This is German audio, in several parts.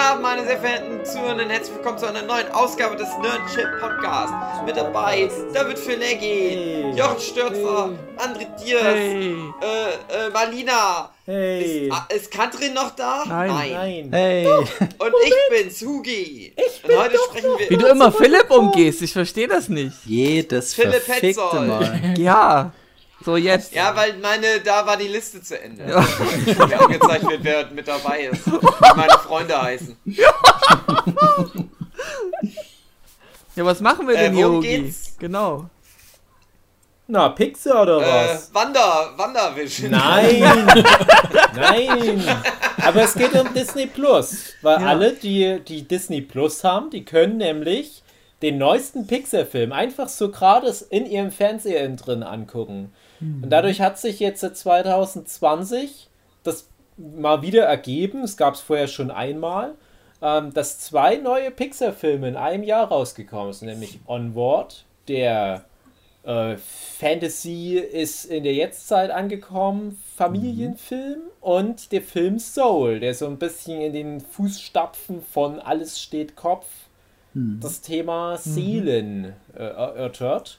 Abend, meine sehr verehrten Zuhörenden. Herzlich willkommen zu einer neuen Ausgabe des Nerdship Podcasts. Mit dabei David Fileggi, hey. Jochen Stürzer, hey. André Diers, hey. äh, äh, Marlina. Hey. Ist, ah, ist Katrin noch da? Nein. Nein. Hey. Und ich bin's, Hugi. Ich bin Und heute sprechen wir. Wie du immer Philipp umgehst, ich verstehe das nicht. Jedes Philipp verfickte Mal. ja. So, jetzt. Ja, weil meine, da war die Liste zu Ende. Ja. Mir angezeigt wird, wer mit dabei ist. Wie meine Freunde heißen. Ja, was machen wir denn äh, hier, geht's? Genau. Na, Pixar oder äh, was? Wander, Wandervision. Nein! Nein! Aber es geht um Disney Plus. Weil ja. alle, die, die Disney Plus haben, die können nämlich den neuesten Pixar-Film einfach so gerade in ihrem Fernseher drin angucken. Mhm. Und dadurch hat sich jetzt 2020 das mal wieder ergeben, es gab es vorher schon einmal, ähm, dass zwei neue Pixar-Filme in einem Jahr rausgekommen sind, nämlich Onward, der äh, Fantasy ist in der Jetztzeit angekommen, Familienfilm mhm. und der Film Soul, der so ein bisschen in den Fußstapfen von Alles steht Kopf mhm. das Thema Seelen mhm. äh, erörtert.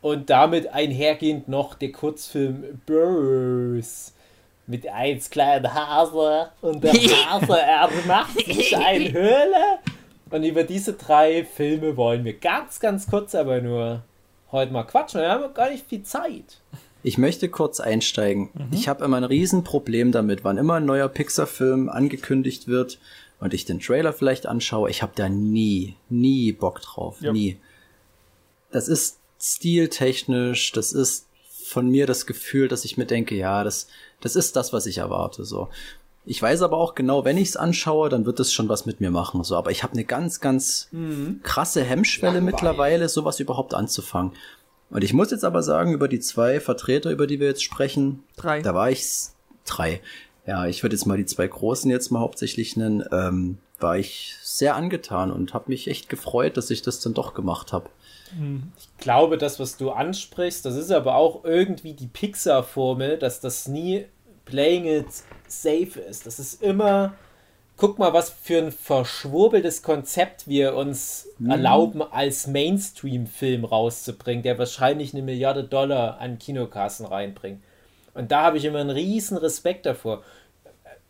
Und damit einhergehend noch der Kurzfilm Burrs mit eins kleinen Hase und der Hase er macht sich eine Höhle. Und über diese drei Filme wollen wir ganz, ganz kurz aber nur heute mal quatschen. Wir haben gar nicht viel Zeit. Ich möchte kurz einsteigen. Mhm. Ich habe immer ein Riesenproblem damit, wann immer ein neuer Pixar-Film angekündigt wird und ich den Trailer vielleicht anschaue. Ich habe da nie, nie Bock drauf. Ja. Nie. Das ist stiltechnisch, das ist von mir das Gefühl, dass ich mir denke, ja, das, das ist das, was ich erwarte. So. Ich weiß aber auch genau, wenn ich es anschaue, dann wird es schon was mit mir machen. So, aber ich habe eine ganz, ganz mhm. krasse Hemmschwelle Langweil. mittlerweile, sowas überhaupt anzufangen. Und ich muss jetzt aber sagen, über die zwei Vertreter, über die wir jetzt sprechen, drei. da war ich drei. Ja, ich würde jetzt mal die zwei großen jetzt mal hauptsächlich nennen. Ähm, war ich sehr angetan und habe mich echt gefreut, dass ich das dann doch gemacht habe. Ich glaube, das, was du ansprichst, das ist aber auch irgendwie die Pixar-Formel, dass das nie playing it safe ist. Das ist immer, guck mal, was für ein verschwurbeltes Konzept wir uns mhm. erlauben, als Mainstream-Film rauszubringen, der wahrscheinlich eine Milliarde Dollar an Kinokassen reinbringt. Und da habe ich immer einen riesen Respekt davor.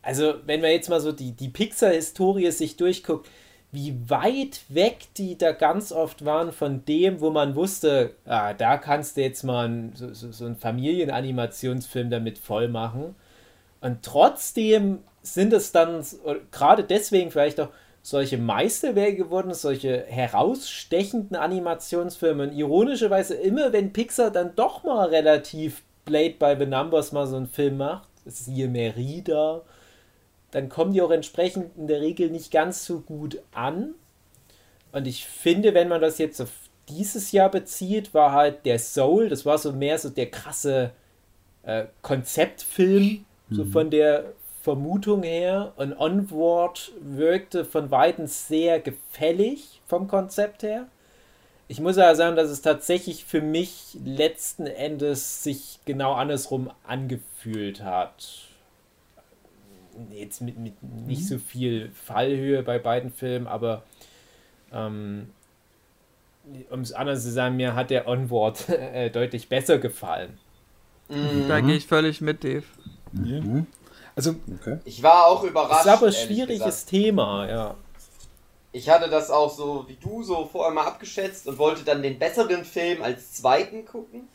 Also, wenn man jetzt mal so die, die Pixar-Historie sich durchguckt, wie weit weg die da ganz oft waren von dem, wo man wusste, ah, da kannst du jetzt mal ein, so, so, so einen Familienanimationsfilm damit voll machen. Und trotzdem sind es dann, gerade deswegen vielleicht auch solche Meisterwerke geworden, solche herausstechenden Animationsfilme. Und ironischerweise immer, wenn Pixar dann doch mal relativ Blade by the Numbers mal so einen Film macht, das ist hier Merida, dann kommen die auch entsprechend in der Regel nicht ganz so gut an. Und ich finde, wenn man das jetzt auf dieses Jahr bezieht, war halt der Soul, das war so mehr so der krasse äh, Konzeptfilm, mhm. so von der Vermutung her. Und Onward wirkte von Weitem sehr gefällig vom Konzept her. Ich muss aber sagen, dass es tatsächlich für mich letzten Endes sich genau andersrum angefühlt hat jetzt mit, mit nicht mhm. so viel Fallhöhe bei beiden Filmen, aber ähm, um es anders zu sagen, mir hat der Onward äh, deutlich besser gefallen. Mhm. Da gehe ich völlig mit, Dave. Mhm. Also, okay. ich war auch überrascht. Das ist aber ein schwieriges gesagt. Thema, ja. Ich hatte das auch so wie du so vorher mal abgeschätzt und wollte dann den besseren Film als zweiten gucken.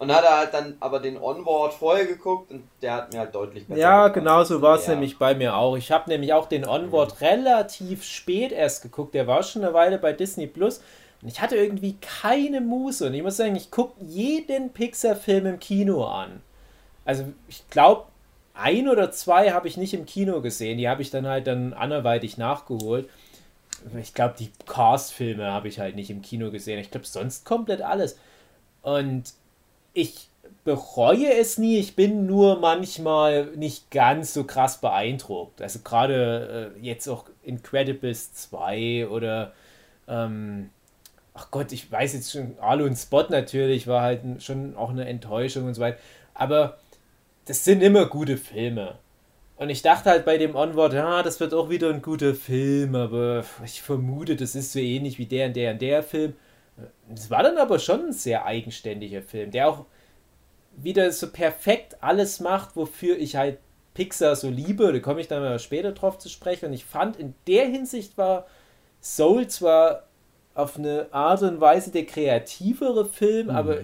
Und hat er halt dann aber den Onward vorher geguckt und der hat mir halt deutlich besser Ja, genau so war es ja. nämlich bei mir auch. Ich habe nämlich auch den Onward mhm. relativ spät erst geguckt. Der war schon eine Weile bei Disney Plus. Und ich hatte irgendwie keine Muße. Und ich muss sagen, ich gucke jeden Pixar-Film im Kino an. Also ich glaube, ein oder zwei habe ich nicht im Kino gesehen. Die habe ich dann halt dann anderweitig nachgeholt. Ich glaube, die Cars-Filme habe ich halt nicht im Kino gesehen. Ich glaube, sonst komplett alles. Und ich bereue es nie, ich bin nur manchmal nicht ganz so krass beeindruckt. Also gerade äh, jetzt auch Incredibles 2 oder ähm, ach Gott, ich weiß jetzt schon, Alu und Spot natürlich war halt schon auch eine Enttäuschung und so weiter. Aber das sind immer gute Filme. Und ich dachte halt bei dem Onward, ja, das wird auch wieder ein guter Film, aber ich vermute, das ist so ähnlich wie der und der und der Film. Es war dann aber schon ein sehr eigenständiger Film, der auch wieder so perfekt alles macht, wofür ich halt Pixar so liebe. Da komme ich dann mal später drauf zu sprechen. Und ich fand, in der Hinsicht war Soul zwar auf eine Art und Weise der kreativere Film, mhm. aber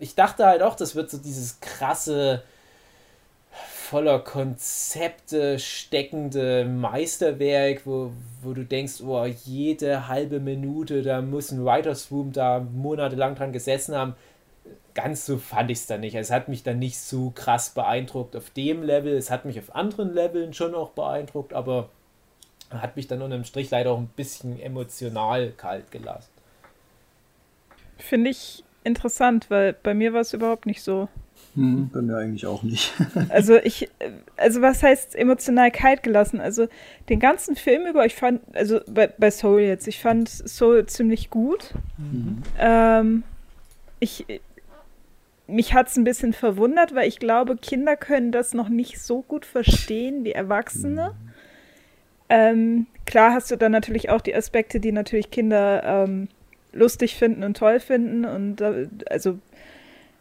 ich dachte halt auch, das wird so dieses krasse voller Konzepte steckende Meisterwerk, wo, wo du denkst, oh, jede halbe Minute, da muss ein Writer's Room da monatelang dran gesessen haben. Ganz so fand ich es dann nicht. Es hat mich dann nicht so krass beeindruckt auf dem Level. Es hat mich auf anderen Leveln schon auch beeindruckt, aber hat mich dann unterm Strich leider auch ein bisschen emotional kalt gelassen. Finde ich interessant, weil bei mir war es überhaupt nicht so. Hm, bei mir eigentlich auch nicht. also ich, also was heißt emotional kalt gelassen? Also den ganzen Film über, ich fand, also bei, bei Soul jetzt, ich fand Soul ziemlich gut. Mhm. Ähm, ich, mich hat es ein bisschen verwundert, weil ich glaube, Kinder können das noch nicht so gut verstehen wie Erwachsene. Mhm. Ähm, klar hast du dann natürlich auch die Aspekte, die natürlich Kinder ähm, lustig finden und toll finden. Und äh, also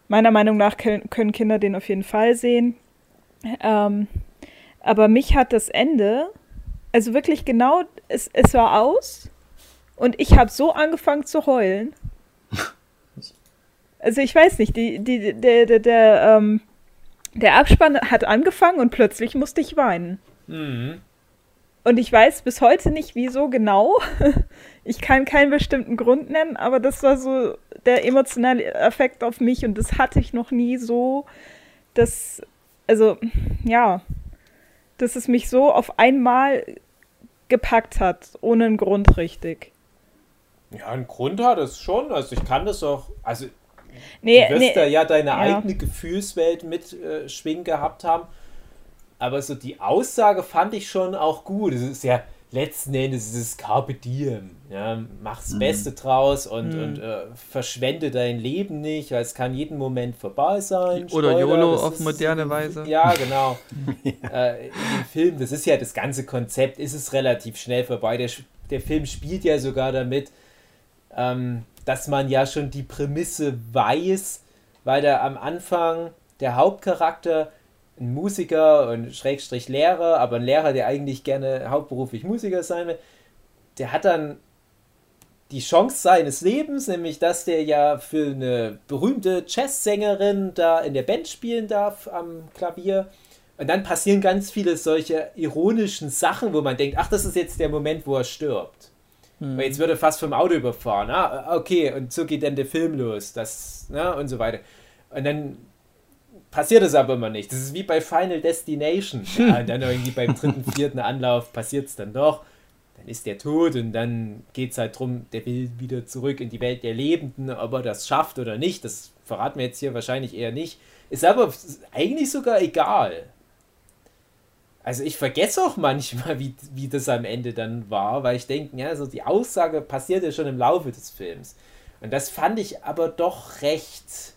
meiner Meinung nach können Kinder den auf jeden Fall sehen. Ähm, aber mich hat das Ende, also wirklich genau, es, es war aus und ich habe so angefangen zu heulen. Also ich weiß nicht, die, die, der, der, der, ähm, der Abspann hat angefangen und plötzlich musste ich weinen. Mhm. Und ich weiß bis heute nicht, wieso genau. Ich kann keinen bestimmten Grund nennen, aber das war so der emotionale Effekt auf mich und das hatte ich noch nie so, dass, also, ja, dass es mich so auf einmal gepackt hat, ohne einen Grund richtig. Ja, einen Grund hat es schon. Also ich kann das auch, also nee, du wirst nee, da ja deine ja. eigene Gefühlswelt mitschwingen äh, gehabt haben. Aber so die Aussage fand ich schon auch gut. Es ist ja, letzten Endes ist es Carpe Diem. Ja, mach's mhm. Beste draus und, mhm. und äh, verschwende dein Leben nicht, weil es kann jeden Moment vorbei sein. Oder Spoiler, YOLO auf ist, moderne Weise. Ja, genau. ja. Äh, in dem Film, das ist ja das ganze Konzept, ist es relativ schnell vorbei. Der, der Film spielt ja sogar damit, ähm, dass man ja schon die Prämisse weiß, weil da am Anfang der Hauptcharakter ein Musiker und Schrägstrich Lehrer, aber ein Lehrer, der eigentlich gerne hauptberuflich Musiker sein will, der hat dann die Chance seines Lebens, nämlich dass der ja für eine berühmte Jazzsängerin da in der Band spielen darf am Klavier. Und dann passieren ganz viele solche ironischen Sachen, wo man denkt, ach, das ist jetzt der Moment, wo er stirbt. Hm. Jetzt wird er fast vom Auto überfahren. Ah, okay, und so geht dann der Film los. Das, na, und so weiter. Und dann passiert es aber immer nicht. Das ist wie bei Final Destination. Ja, und dann irgendwie beim dritten, vierten Anlauf passiert es dann doch. Dann ist der tot und dann geht es halt darum, der will wieder zurück in die Welt der Lebenden. Ob er das schafft oder nicht, das verraten wir jetzt hier wahrscheinlich eher nicht. Ist aber eigentlich sogar egal. Also ich vergesse auch manchmal, wie, wie das am Ende dann war, weil ich denke, ja, so die Aussage passiert ja schon im Laufe des Films. Und das fand ich aber doch recht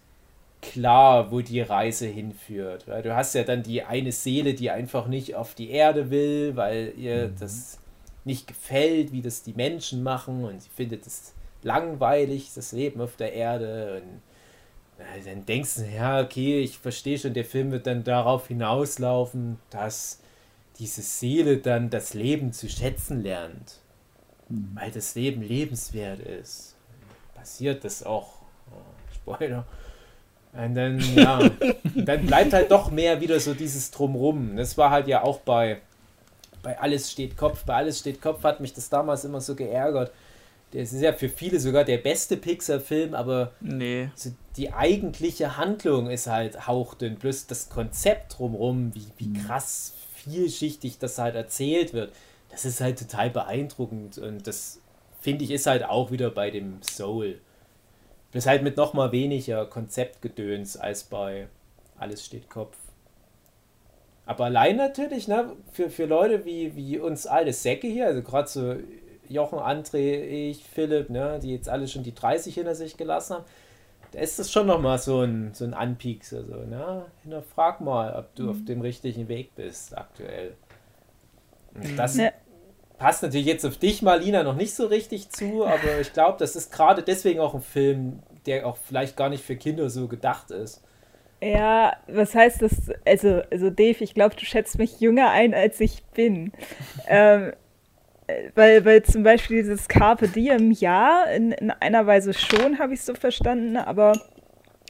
klar, wo die Reise hinführt. Weil du hast ja dann die eine Seele, die einfach nicht auf die Erde will, weil ihr mhm. das nicht gefällt, wie das die Menschen machen und sie findet es langweilig, das Leben auf der Erde. Und äh, dann denkst du, ja, okay, ich verstehe schon, der Film wird dann darauf hinauslaufen, dass diese Seele dann das Leben zu schätzen lernt. Mhm. Weil das Leben lebenswert ist. Passiert das auch. Oh, Spoiler. Und dann, ja, dann bleibt halt doch mehr wieder so dieses Drumrum. Das war halt ja auch bei, bei Alles steht Kopf. Bei Alles steht Kopf hat mich das damals immer so geärgert. Das ist ja für viele sogar der beste Pixar-Film, aber nee. so die eigentliche Handlung ist halt hauchdünn. Plus das Konzept drumrum, wie, wie mhm. krass vielschichtig das halt erzählt wird, das ist halt total beeindruckend. Und das finde ich ist halt auch wieder bei dem Soul. Bloß halt mit noch mal weniger Konzeptgedöns als bei Alles steht Kopf. Aber allein natürlich, ne, für, für Leute wie, wie uns alte Säcke hier, also gerade so Jochen, André, ich, Philipp, ne, die jetzt alle schon die 30 hinter sich gelassen haben, da ist das schon nochmal so ein, so ein Anpiekser. So, na, hinterfrag mal, ob du mhm. auf dem richtigen Weg bist aktuell. Und das ja. Passt natürlich jetzt auf dich, Marlina, noch nicht so richtig zu, aber ich glaube, das ist gerade deswegen auch ein Film, der auch vielleicht gar nicht für Kinder so gedacht ist. Ja, was heißt das? Also, also Dave, ich glaube, du schätzt mich jünger ein, als ich bin. ähm, weil, weil zum Beispiel dieses Carpe Diem, ja, in, in einer Weise schon, habe ich so verstanden, aber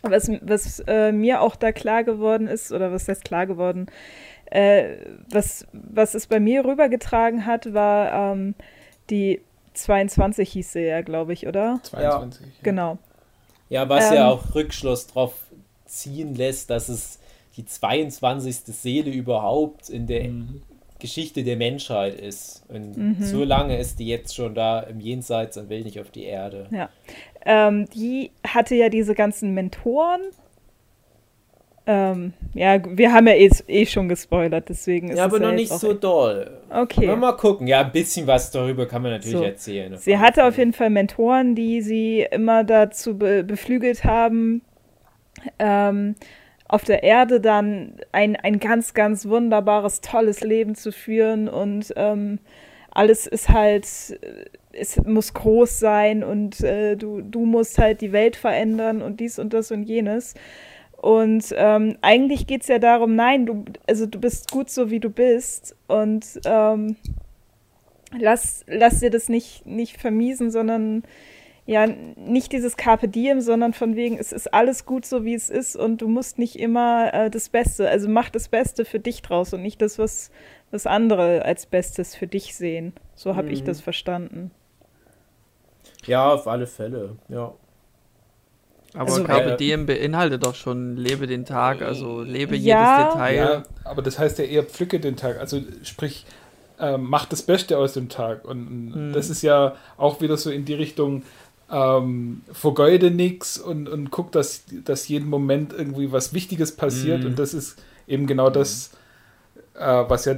was, was äh, mir auch da klar geworden ist, oder was heißt klar geworden, äh, was, was es bei mir rübergetragen hat, war ähm, die 22 hieß sie ja, glaube ich, oder? 22. Ja. Genau. Ja, was ähm, ja auch Rückschluss drauf ziehen lässt, dass es die 22. Seele überhaupt in der mhm. Geschichte der Menschheit ist. Und mhm. so lange ist die jetzt schon da im Jenseits und will nicht auf die Erde. Ja. Ähm, die hatte ja diese ganzen Mentoren. Ähm, ja, wir haben ja eh, eh, schon gespoilert, deswegen ist Ja, aber noch ja nicht so doll. Okay. Aber mal gucken. Ja, ein bisschen was darüber kann man natürlich so. erzählen. Sie hatte auf jeden Fall Mentoren, die sie immer dazu be beflügelt haben, ähm, auf der Erde dann ein, ein ganz, ganz wunderbares, tolles Leben zu führen und ähm, alles ist halt, es muss groß sein und äh, du, du musst halt die Welt verändern und dies und das und jenes. Und ähm, eigentlich geht es ja darum, nein, du, also du bist gut so, wie du bist und ähm, lass, lass dir das nicht, nicht vermiesen, sondern ja, nicht dieses Carpe Diem, sondern von wegen, es ist alles gut so, wie es ist und du musst nicht immer äh, das Beste, also mach das Beste für dich draus und nicht das, was, was andere als Bestes für dich sehen. So habe mhm. ich das verstanden. Ja, auf alle Fälle, ja. Aber also, Carpe äh, Diem beinhaltet doch schon lebe den Tag, also lebe ja, jedes Detail. Ja, aber das heißt ja eher pflücke den Tag, also sprich, äh, mach das Beste aus dem Tag. Und mhm. das ist ja auch wieder so in die Richtung, ähm, vergeude nichts und, und guck, dass, dass jeden Moment irgendwie was Wichtiges passiert. Mhm. Und das ist eben genau das, äh, was ja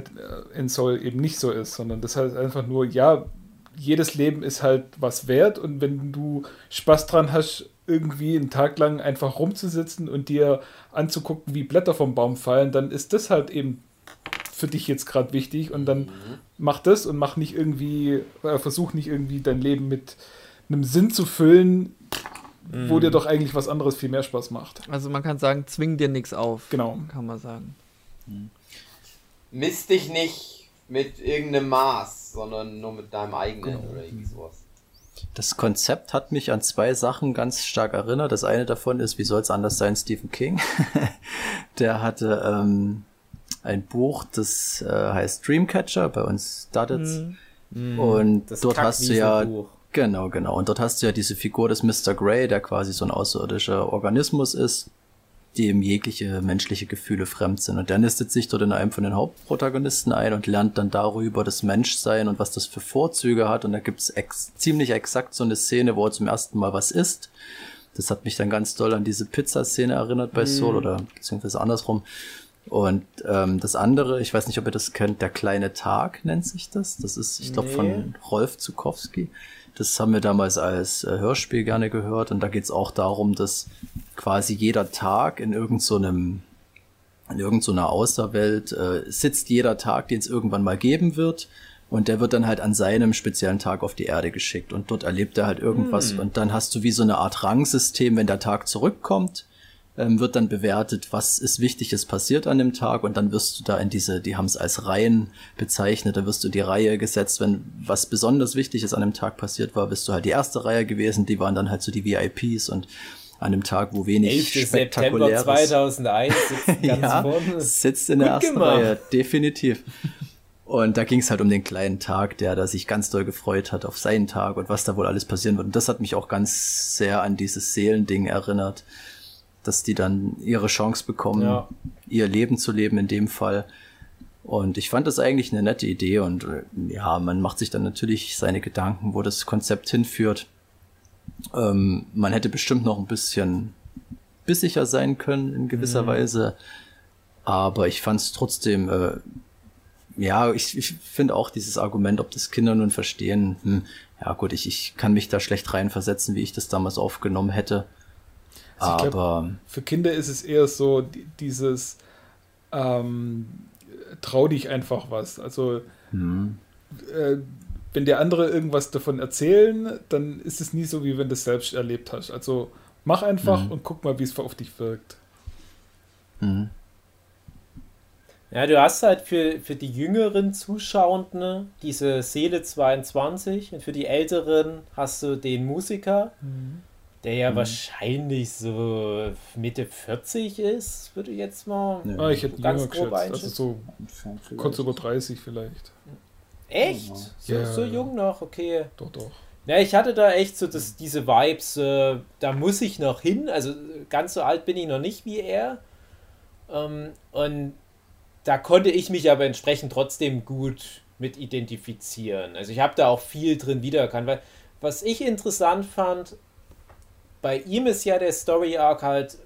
in Soul eben nicht so ist, sondern das heißt einfach nur, ja, jedes Leben ist halt was wert und wenn du Spaß dran hast, irgendwie einen Tag lang einfach rumzusitzen und dir anzugucken, wie Blätter vom Baum fallen, dann ist das halt eben für dich jetzt gerade wichtig und dann mhm. mach das und mach nicht irgendwie, äh, versuch nicht irgendwie dein Leben mit einem Sinn zu füllen, mm. wo dir mhm. doch eigentlich was anderes viel mehr Spaß macht. Also man kann sagen, zwing dir nichts auf. Genau. Kann man sagen. Mhm. Misst dich nicht mit irgendeinem Maß, sondern nur mit deinem eigenen genau. oder irgendwie sowas. Das Konzept hat mich an zwei Sachen ganz stark erinnert. Das eine davon ist, wie soll es anders sein, Stephen King. Der hatte ähm, ein Buch, das äh, heißt Dreamcatcher, bei uns Duddits. Mm. Und das dort hast du ja Buch. Genau, genau. Und dort hast du ja diese Figur des Mr. Grey, der quasi so ein außerirdischer Organismus ist, dem jegliche menschliche Gefühle fremd sind. Und der nistet sich dort in einem von den Hauptprotagonisten ein und lernt dann darüber das Menschsein und was das für Vorzüge hat. Und da gibt's ex ziemlich exakt so eine Szene, wo er zum ersten Mal was isst. Das hat mich dann ganz doll an diese Pizza-Szene erinnert bei Soul mm. oder beziehungsweise andersrum. Und ähm, das andere, ich weiß nicht, ob ihr das kennt, der kleine Tag nennt sich das. Das ist, ich glaube, nee. von Rolf Zukowski. Das haben wir damals als äh, Hörspiel gerne gehört und da geht es auch darum, dass quasi jeder Tag in irgendeinem so in irgendeiner so Außerwelt äh, sitzt jeder Tag, den es irgendwann mal geben wird. Und der wird dann halt an seinem speziellen Tag auf die Erde geschickt. Und dort erlebt er halt irgendwas. Hm. Und dann hast du wie so eine Art Rangsystem, wenn der Tag zurückkommt ähm, wird dann bewertet, was ist Wichtiges passiert an dem Tag und dann wirst du da in diese, die haben es als Reihen bezeichnet, da wirst du die Reihe gesetzt, wenn was besonders Wichtiges an dem Tag passiert war, bist du halt die erste Reihe gewesen, die waren dann halt so die VIPs und an dem Tag, wo wenig 11. spektakuläres... September 2001 sitzt ganz ja, vorne. sitzt in der Gut ersten gemacht. Reihe, definitiv. Und da ging es halt um den kleinen Tag, der da sich ganz doll gefreut hat auf seinen Tag und was da wohl alles passieren wird. Und das hat mich auch ganz sehr an dieses Seelending erinnert dass die dann ihre Chance bekommen, ja. ihr Leben zu leben in dem Fall. Und ich fand das eigentlich eine nette Idee und äh, ja, man macht sich dann natürlich seine Gedanken, wo das Konzept hinführt. Ähm, man hätte bestimmt noch ein bisschen bissiger sein können in gewisser mhm. Weise, aber ich fand es trotzdem, äh, ja, ich, ich finde auch dieses Argument, ob das Kinder nun verstehen, hm, ja gut, ich, ich kann mich da schlecht reinversetzen, wie ich das damals aufgenommen hätte. Aber glaub, für Kinder ist es eher so dieses ähm, trau dich einfach was. Also hm. äh, wenn dir andere irgendwas davon erzählen, dann ist es nie so, wie wenn du es selbst erlebt hast. Also mach einfach hm. und guck mal, wie es auf dich wirkt. Hm. Ja, du hast halt für, für die jüngeren Zuschauenden diese Seele 22 und für die älteren hast du den Musiker, mhm. Der ja mhm. wahrscheinlich so Mitte 40 ist, würde ich jetzt mal ja. ah, ich hätte ganz grob geschätzt, also so kurz über 30 vielleicht. Echt? So, ja. so jung noch, okay. Doch, doch. Ja, ich hatte da echt so das, diese Vibes, äh, da muss ich noch hin, also ganz so alt bin ich noch nicht wie er. Ähm, und da konnte ich mich aber entsprechend trotzdem gut mit identifizieren. Also ich habe da auch viel drin wiedererkannt, weil was ich interessant fand, bei ihm ist ja der Story Arc halt,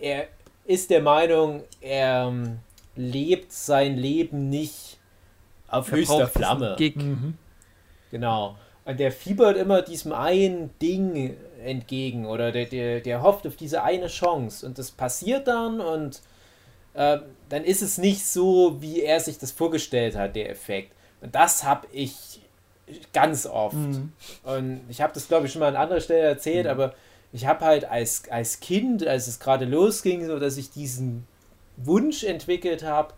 er ist der Meinung, er ähm, lebt sein Leben nicht auf höchster Flamme. Mhm. Genau. Und der fiebert immer diesem einen Ding entgegen oder der, der, der hofft auf diese eine Chance. Und das passiert dann und äh, dann ist es nicht so, wie er sich das vorgestellt hat, der Effekt. Und das habe ich ganz oft. Mhm. Und ich habe das, glaube ich, schon mal an anderer Stelle erzählt, mhm. aber ich habe halt als, als Kind, als es gerade losging, so dass ich diesen Wunsch entwickelt habe,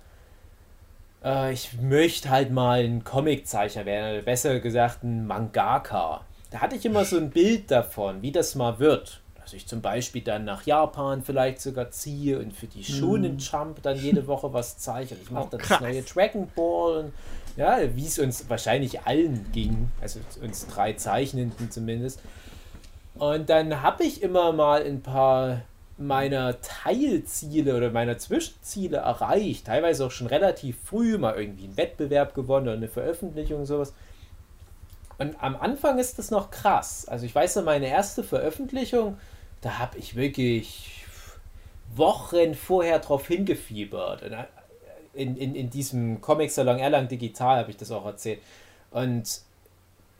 äh, ich möchte halt mal ein Comiczeichner werden, oder besser gesagt ein Mangaka. Da hatte ich immer so ein Bild davon, wie das mal wird dass ich zum Beispiel dann nach Japan vielleicht sogar ziehe und für die Shonen Jump dann jede Woche was zeichne. Ich mache oh, dann das neue Dragon Ball und ja, wie es uns wahrscheinlich allen ging, also uns drei Zeichnenden zumindest. Und dann habe ich immer mal ein paar meiner Teilziele oder meiner Zwischenziele erreicht, teilweise auch schon relativ früh, mal irgendwie einen Wettbewerb gewonnen oder eine Veröffentlichung und sowas. Und am Anfang ist das noch krass. Also ich weiß noch, meine erste Veröffentlichung, da habe ich wirklich Wochen vorher drauf hingefiebert. Äh, in, in, in diesem Comic-Salon Erlang Digital habe ich das auch erzählt. Und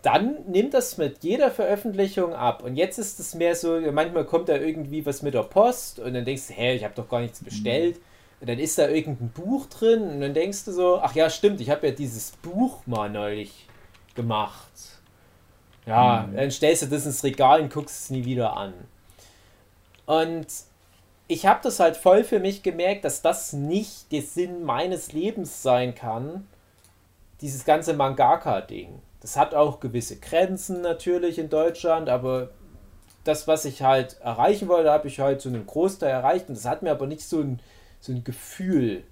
dann nimmt das mit jeder Veröffentlichung ab. Und jetzt ist es mehr so, manchmal kommt da irgendwie was mit der Post und dann denkst du, hä, ich habe doch gar nichts bestellt. Und dann ist da irgendein Buch drin und dann denkst du so, ach ja, stimmt, ich habe ja dieses Buch mal neulich gemacht. Ja, mhm. dann stellst du das ins Regal und guckst es nie wieder an. Und ich habe das halt voll für mich gemerkt, dass das nicht der Sinn meines Lebens sein kann, dieses ganze Mangaka-Ding. Das hat auch gewisse Grenzen natürlich in Deutschland, aber das, was ich halt erreichen wollte, habe ich halt zu einem Großteil erreicht und das hat mir aber nicht so ein, so ein Gefühl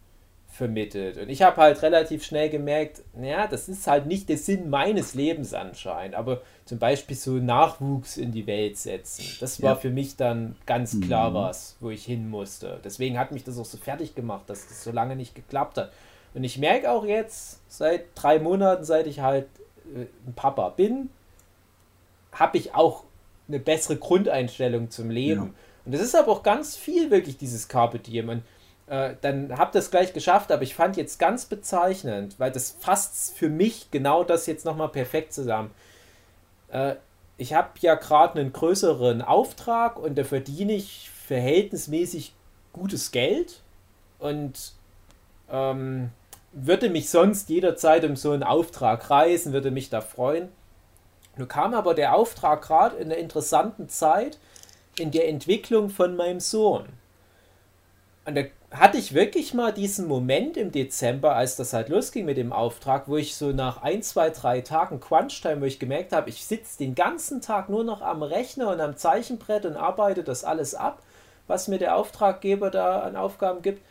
vermittelt. Und ich habe halt relativ schnell gemerkt, naja, das ist halt nicht der Sinn meines Lebens anscheinend, aber zum Beispiel so Nachwuchs in die Welt setzen, das war ja. für mich dann ganz klar mhm. was, wo ich hin musste. Deswegen hat mich das auch so fertig gemacht, dass das so lange nicht geklappt hat. Und ich merke auch jetzt, seit drei Monaten, seit ich halt ein Papa bin, habe ich auch eine bessere Grundeinstellung zum Leben. Ja. Und das ist aber auch ganz viel wirklich dieses Carpe Diem. Und äh, dann ihr es gleich geschafft, aber ich fand jetzt ganz bezeichnend, weil das fasst für mich genau das jetzt nochmal perfekt zusammen. Äh, ich habe ja gerade einen größeren Auftrag und da verdiene ich verhältnismäßig gutes Geld und ähm, würde mich sonst jederzeit um so einen Auftrag reisen, würde mich da freuen. Nun kam aber der Auftrag gerade in einer interessanten Zeit in der Entwicklung von meinem Sohn. Und da hatte ich wirklich mal diesen Moment im Dezember, als das halt losging mit dem Auftrag, wo ich so nach ein, zwei, drei Tagen Crunch-Time, wo ich gemerkt habe, ich sitze den ganzen Tag nur noch am Rechner und am Zeichenbrett und arbeite das alles ab, was mir der Auftraggeber da an Aufgaben gibt.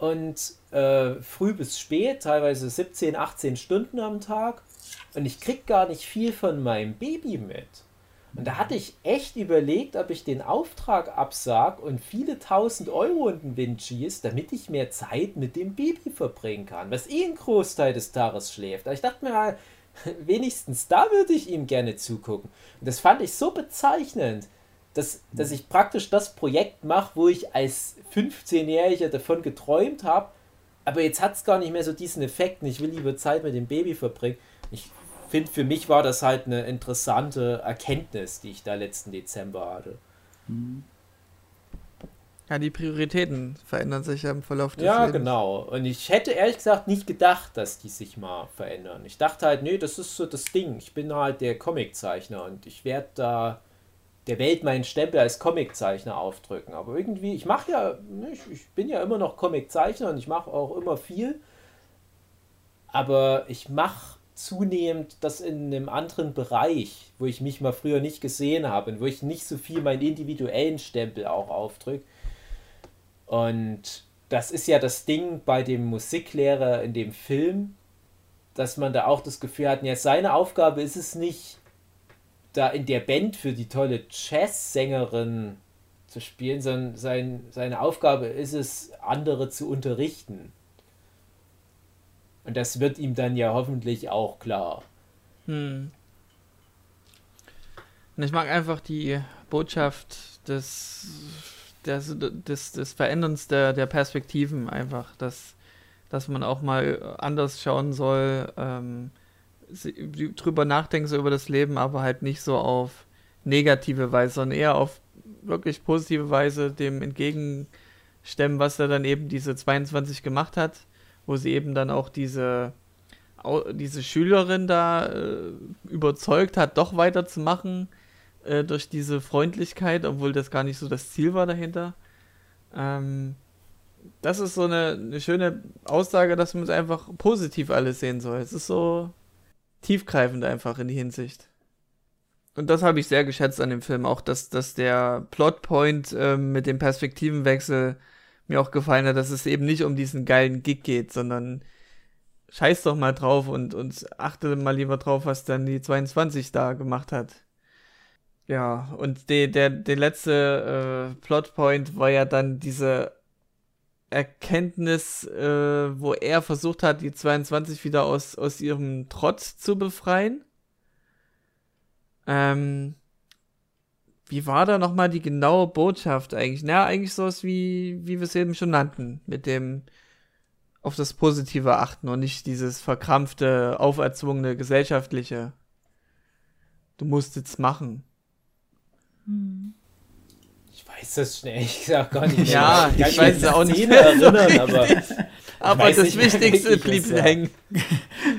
Und äh, früh bis spät, teilweise 17, 18 Stunden am Tag. Und ich krieg gar nicht viel von meinem Baby mit. Und da hatte ich echt überlegt, ob ich den Auftrag absag und viele tausend Euro in den Wind schieße, damit ich mehr Zeit mit dem Baby verbringen kann, was eh ein Großteil des Tages schläft. Aber ich dachte mir, wenigstens da würde ich ihm gerne zugucken. Und das fand ich so bezeichnend, dass, dass ich praktisch das Projekt mache, wo ich als 15-Jähriger davon geträumt habe, aber jetzt hat es gar nicht mehr so diesen Effekt und ich will lieber Zeit mit dem Baby verbringen. Ich finde, für mich war das halt eine interessante Erkenntnis, die ich da letzten Dezember hatte. Mhm. Ja, die Prioritäten verändern sich ja im Verlauf des Ja, Lebens. genau. Und ich hätte ehrlich gesagt nicht gedacht, dass die sich mal verändern. Ich dachte halt, nee, das ist so das Ding. Ich bin halt der Comiczeichner und ich werde da der Welt meinen Stempel als Comiczeichner aufdrücken. Aber irgendwie, ich mache ja, ne, ich, ich bin ja immer noch Comiczeichner und ich mache auch immer viel. Aber ich mache zunehmend das in einem anderen Bereich, wo ich mich mal früher nicht gesehen habe und wo ich nicht so viel meinen individuellen Stempel auch aufdrücke. Und das ist ja das Ding bei dem Musiklehrer in dem Film, dass man da auch das Gefühl hat, ja, seine Aufgabe ist es nicht, da in der Band für die tolle Jazzsängerin zu spielen, sondern sein, seine Aufgabe ist es, andere zu unterrichten. Und das wird ihm dann ja hoffentlich auch klar. Hm. Und ich mag einfach die Botschaft des, des, des, des Veränderns der, der Perspektiven einfach, dass, dass man auch mal anders schauen soll, ähm, drüber nachdenken so über das Leben, aber halt nicht so auf negative Weise, sondern eher auf wirklich positive Weise dem entgegenstemmen, was er dann eben diese 22 gemacht hat wo sie eben dann auch diese, diese Schülerin da äh, überzeugt hat, doch weiterzumachen äh, durch diese Freundlichkeit, obwohl das gar nicht so das Ziel war dahinter. Ähm, das ist so eine, eine schöne Aussage, dass man es einfach positiv alles sehen soll. Es ist so tiefgreifend einfach in die Hinsicht. Und das habe ich sehr geschätzt an dem Film, auch dass, dass der Plotpoint äh, mit dem Perspektivenwechsel mir auch gefallen hat, dass es eben nicht um diesen geilen Gig geht, sondern scheiß doch mal drauf und, und achte mal lieber drauf, was dann die 22 da gemacht hat. Ja, und de, der, der letzte äh, Plotpoint war ja dann diese Erkenntnis, äh, wo er versucht hat, die 22 wieder aus, aus ihrem Trotz zu befreien. Ähm, wie war da nochmal die genaue Botschaft eigentlich? Na, eigentlich sowas wie, wie wir es eben schon nannten, mit dem auf das Positive achten und nicht dieses verkrampfte, auferzwungene, gesellschaftliche. Du musst jetzt machen. Hm. Weiß das schnell, ich sag gar nicht. ja, ich, ich weiß es auch nicht. Erinnern, aber aber das Wichtigste blieb hängen.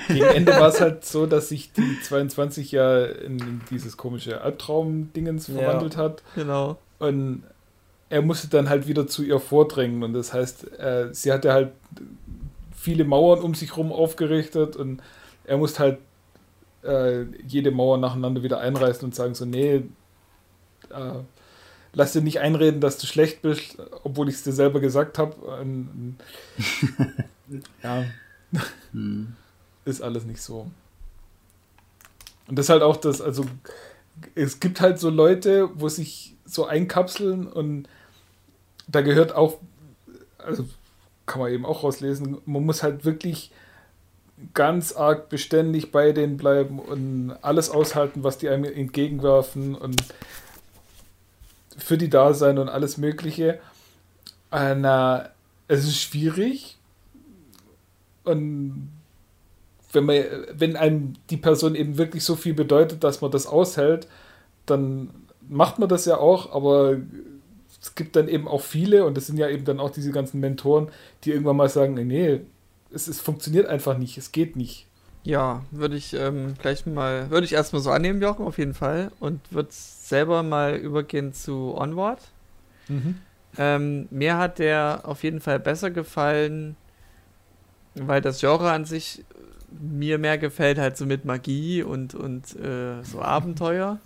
Gegen Ende war es halt so, dass sich die 22 ja in dieses komische Albtraum-Dingens verwandelt ja, hat. Genau. Und er musste dann halt wieder zu ihr vordringen. Und das heißt, äh, sie hatte halt viele Mauern um sich herum aufgerichtet und er musste halt äh, jede Mauer nacheinander wieder einreißen und sagen so, nee, äh, lass dir nicht einreden, dass du schlecht bist, obwohl ich es dir selber gesagt habe. ja, hm. ist alles nicht so. Und das ist halt auch das, also es gibt halt so Leute, wo sich so einkapseln und da gehört auch, also kann man eben auch rauslesen, man muss halt wirklich ganz arg beständig bei denen bleiben und alles aushalten, was die einem entgegenwerfen und für die da sein und alles Mögliche. Äh, es ist schwierig. Und wenn man, wenn einem die Person eben wirklich so viel bedeutet, dass man das aushält, dann macht man das ja auch, aber es gibt dann eben auch viele, und das sind ja eben dann auch diese ganzen Mentoren, die irgendwann mal sagen, nee, es, es funktioniert einfach nicht, es geht nicht. Ja, würde ich ähm, gleich mal, würde ich erstmal so annehmen, Jochen, auf jeden Fall. Und würde selber mal übergehen zu Onward. Mhm. Ähm, mir hat der auf jeden Fall besser gefallen, weil das Genre an sich mir mehr gefällt, halt so mit Magie und, und äh, so Abenteuer.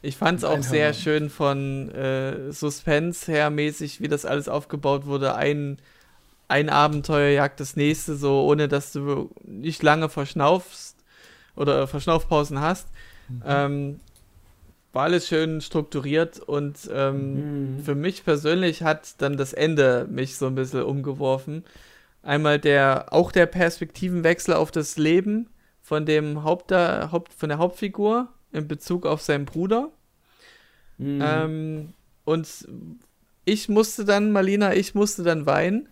Ich fand es auch sehr schön von äh, Suspense her mäßig, wie das alles aufgebaut wurde. Ein ein Abenteuer jagt das nächste, so ohne dass du nicht lange verschnaufst oder Verschnaufpausen hast. Mhm. Ähm, war alles schön strukturiert und ähm, mhm. für mich persönlich hat dann das Ende mich so ein bisschen umgeworfen. Einmal der, auch der Perspektivenwechsel auf das Leben von dem Haupt, Haupt von der Hauptfigur in Bezug auf seinen Bruder. Mhm. Ähm, und ich musste dann, Marlina, ich musste dann weinen,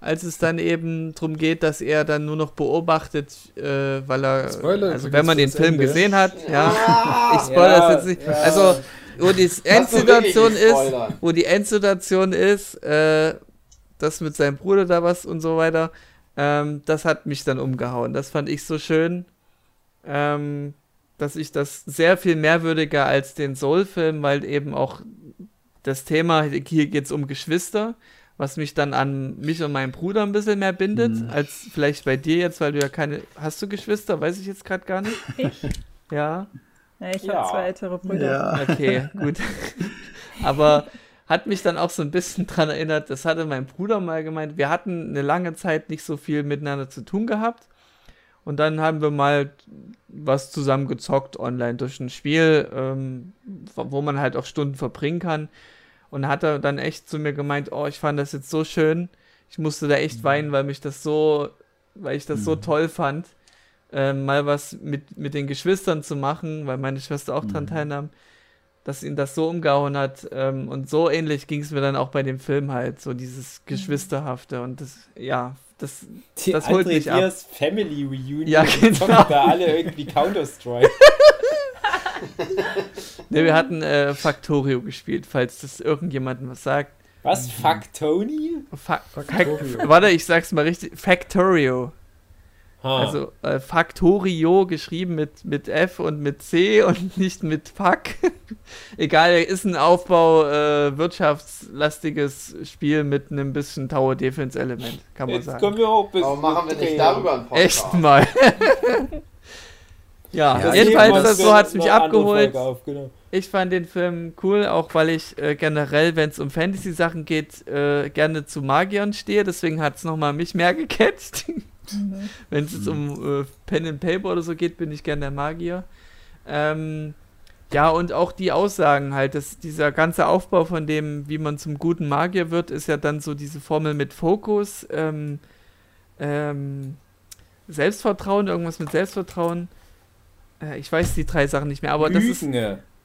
als es dann eben darum geht, dass er dann nur noch beobachtet, äh, weil er, Spoiler, also wenn man den Film Ende. gesehen hat, ja, ich spoilere ja, das jetzt nicht, ja. also wo die Endsituation ist, wo die Endsituation ist, äh, das mit seinem Bruder da was und so weiter, ähm, das hat mich dann umgehauen. Das fand ich so schön, ähm, dass ich das sehr viel mehrwürdiger als den Soul-Film, weil eben auch das Thema, hier geht es um Geschwister, was mich dann an mich und meinen Bruder ein bisschen mehr bindet, mhm. als vielleicht bei dir jetzt, weil du ja keine. Hast du Geschwister? Weiß ich jetzt gerade gar nicht. Ich? Ja. Ja, ich ja. habe zwei ältere Brüder. Ja. Okay, gut. Aber hat mich dann auch so ein bisschen dran erinnert, das hatte mein Bruder mal gemeint, wir hatten eine lange Zeit nicht so viel miteinander zu tun gehabt. Und dann haben wir mal was zusammen gezockt online durch ein Spiel, ähm, wo man halt auch Stunden verbringen kann. Und hat er dann echt zu mir gemeint, oh, ich fand das jetzt so schön. Ich musste da echt mhm. weinen, weil mich das so, weil ich das mhm. so toll fand, ähm, mal was mit, mit den Geschwistern zu machen, weil meine Schwester auch mhm. dran teilnahm dass ihn das so umgehauen hat. Ähm, und so ähnlich ging es mir dann auch bei dem Film halt, so dieses Geschwisterhafte und das, ja, das, Die das holt mich ab. Family Reunion. Ja, genau. da alle irgendwie Counter-Strike. ne, wir hatten äh, Factorio gespielt, falls das irgendjemandem was sagt. Was? Factoni? Fa Factorio. Warte, ich sag's mal richtig. Factorio. Ha. Also äh, Factorio geschrieben mit, mit F und mit C und nicht mit Fuck. Egal, ist ein Aufbau, äh, wirtschaftslastiges Spiel mit einem bisschen Tower Defense Element, kann man Jetzt sagen. Kommen wir auch Warum machen wir nicht darüber einen Podcast? Echt mal. Ja, ja jedenfalls, das, so hat es mich abgeholt. Auf, genau. Ich fand den Film cool, auch weil ich äh, generell, wenn es um Fantasy-Sachen geht, äh, gerne zu Magiern stehe. Deswegen hat es nochmal mich mehr gecatcht. Mhm. Wenn es jetzt um äh, Pen and Paper oder so geht, bin ich gern der Magier. Ähm, ja, und auch die Aussagen halt, dass dieser ganze Aufbau von dem, wie man zum guten Magier wird, ist ja dann so diese Formel mit Fokus, ähm, ähm, Selbstvertrauen, irgendwas mit Selbstvertrauen. Äh, ich weiß die drei Sachen nicht mehr, aber Lügen. das ist.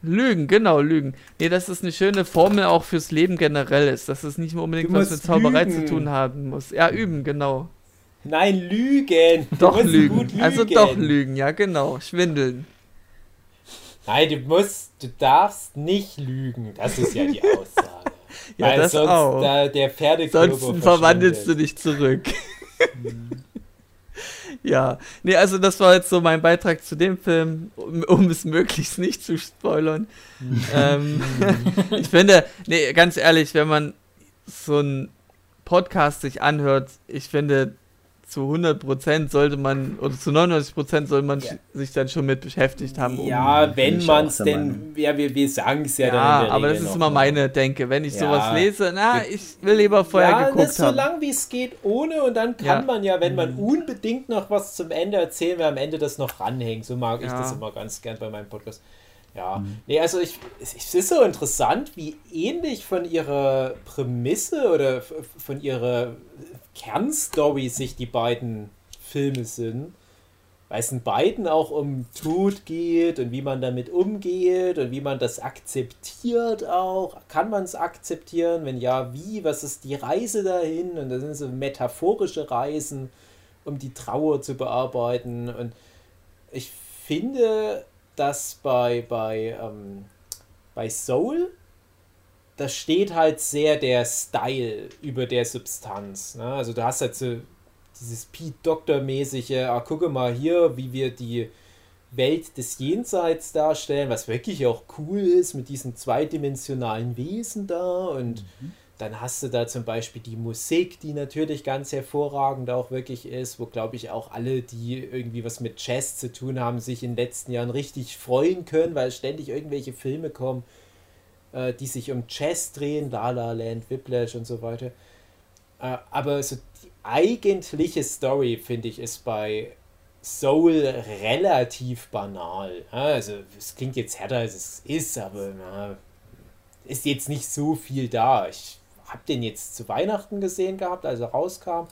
Lügen, genau, Lügen. Nee, dass das eine schöne Formel auch fürs Leben generell ist, dass es nicht unbedingt was mit Zauberei lügen. zu tun haben muss. Ja, üben, genau. Nein, lügen. Doch lügen. lügen. Also doch lügen, ja genau. Schwindeln. Nein, du musst, du darfst nicht lügen. Das ist ja die Aussage. ja, Weil das sonst auch. Da der Sonst verwandelst du dich zurück. Ja, nee, also das war jetzt so mein Beitrag zu dem Film, um, um es möglichst nicht zu spoilern. ähm, ich finde, nee, ganz ehrlich, wenn man so einen Podcast sich anhört, ich finde, zu 100% sollte man, oder zu 99% soll man ja. sich dann schon mit beschäftigt haben. Um ja, wenn man es denn, ja, wir, wir sagen es ja, ja dann. Ja, aber das ist immer meine Denke. Wenn ich ja. sowas lese, na, ich will lieber vorher ja, geguckt das haben. so lang wie es geht, ohne und dann kann man ja, wenn man mhm. unbedingt noch was zum Ende erzählen will, am Ende das noch ranhängen. So mag ich das immer ganz gern bei meinem Podcast. Ja, mhm. nee, also ich, es ist so interessant, wie ähnlich von ihrer Prämisse oder von ihrer Kernstory sich die beiden Filme sind. Weil es in beiden auch um Tod geht und wie man damit umgeht und wie man das akzeptiert auch. Kann man es akzeptieren? Wenn ja, wie? Was ist die Reise dahin? Und das sind so metaphorische Reisen, um die Trauer zu bearbeiten. Und ich finde, dass bei, bei, ähm, bei Soul da steht halt sehr der Style über der Substanz. Ne? Also du hast halt so dieses Pete Doctor-mäßige, ah, gucke mal hier, wie wir die Welt des Jenseits darstellen, was wirklich auch cool ist mit diesen zweidimensionalen Wesen da und mhm. dann hast du da zum Beispiel die Musik, die natürlich ganz hervorragend auch wirklich ist, wo glaube ich auch alle, die irgendwie was mit Jazz zu tun haben, sich in den letzten Jahren richtig freuen können, weil ständig irgendwelche Filme kommen, äh, die sich um Jazz drehen, La La Land, Whiplash und so weiter. Äh, aber so die eigentliche Story, finde ich, ist bei Soul relativ banal. Also es klingt jetzt härter, als es ist, aber na, ist jetzt nicht so viel da. Ich habe den jetzt zu Weihnachten gesehen gehabt, als er rauskam.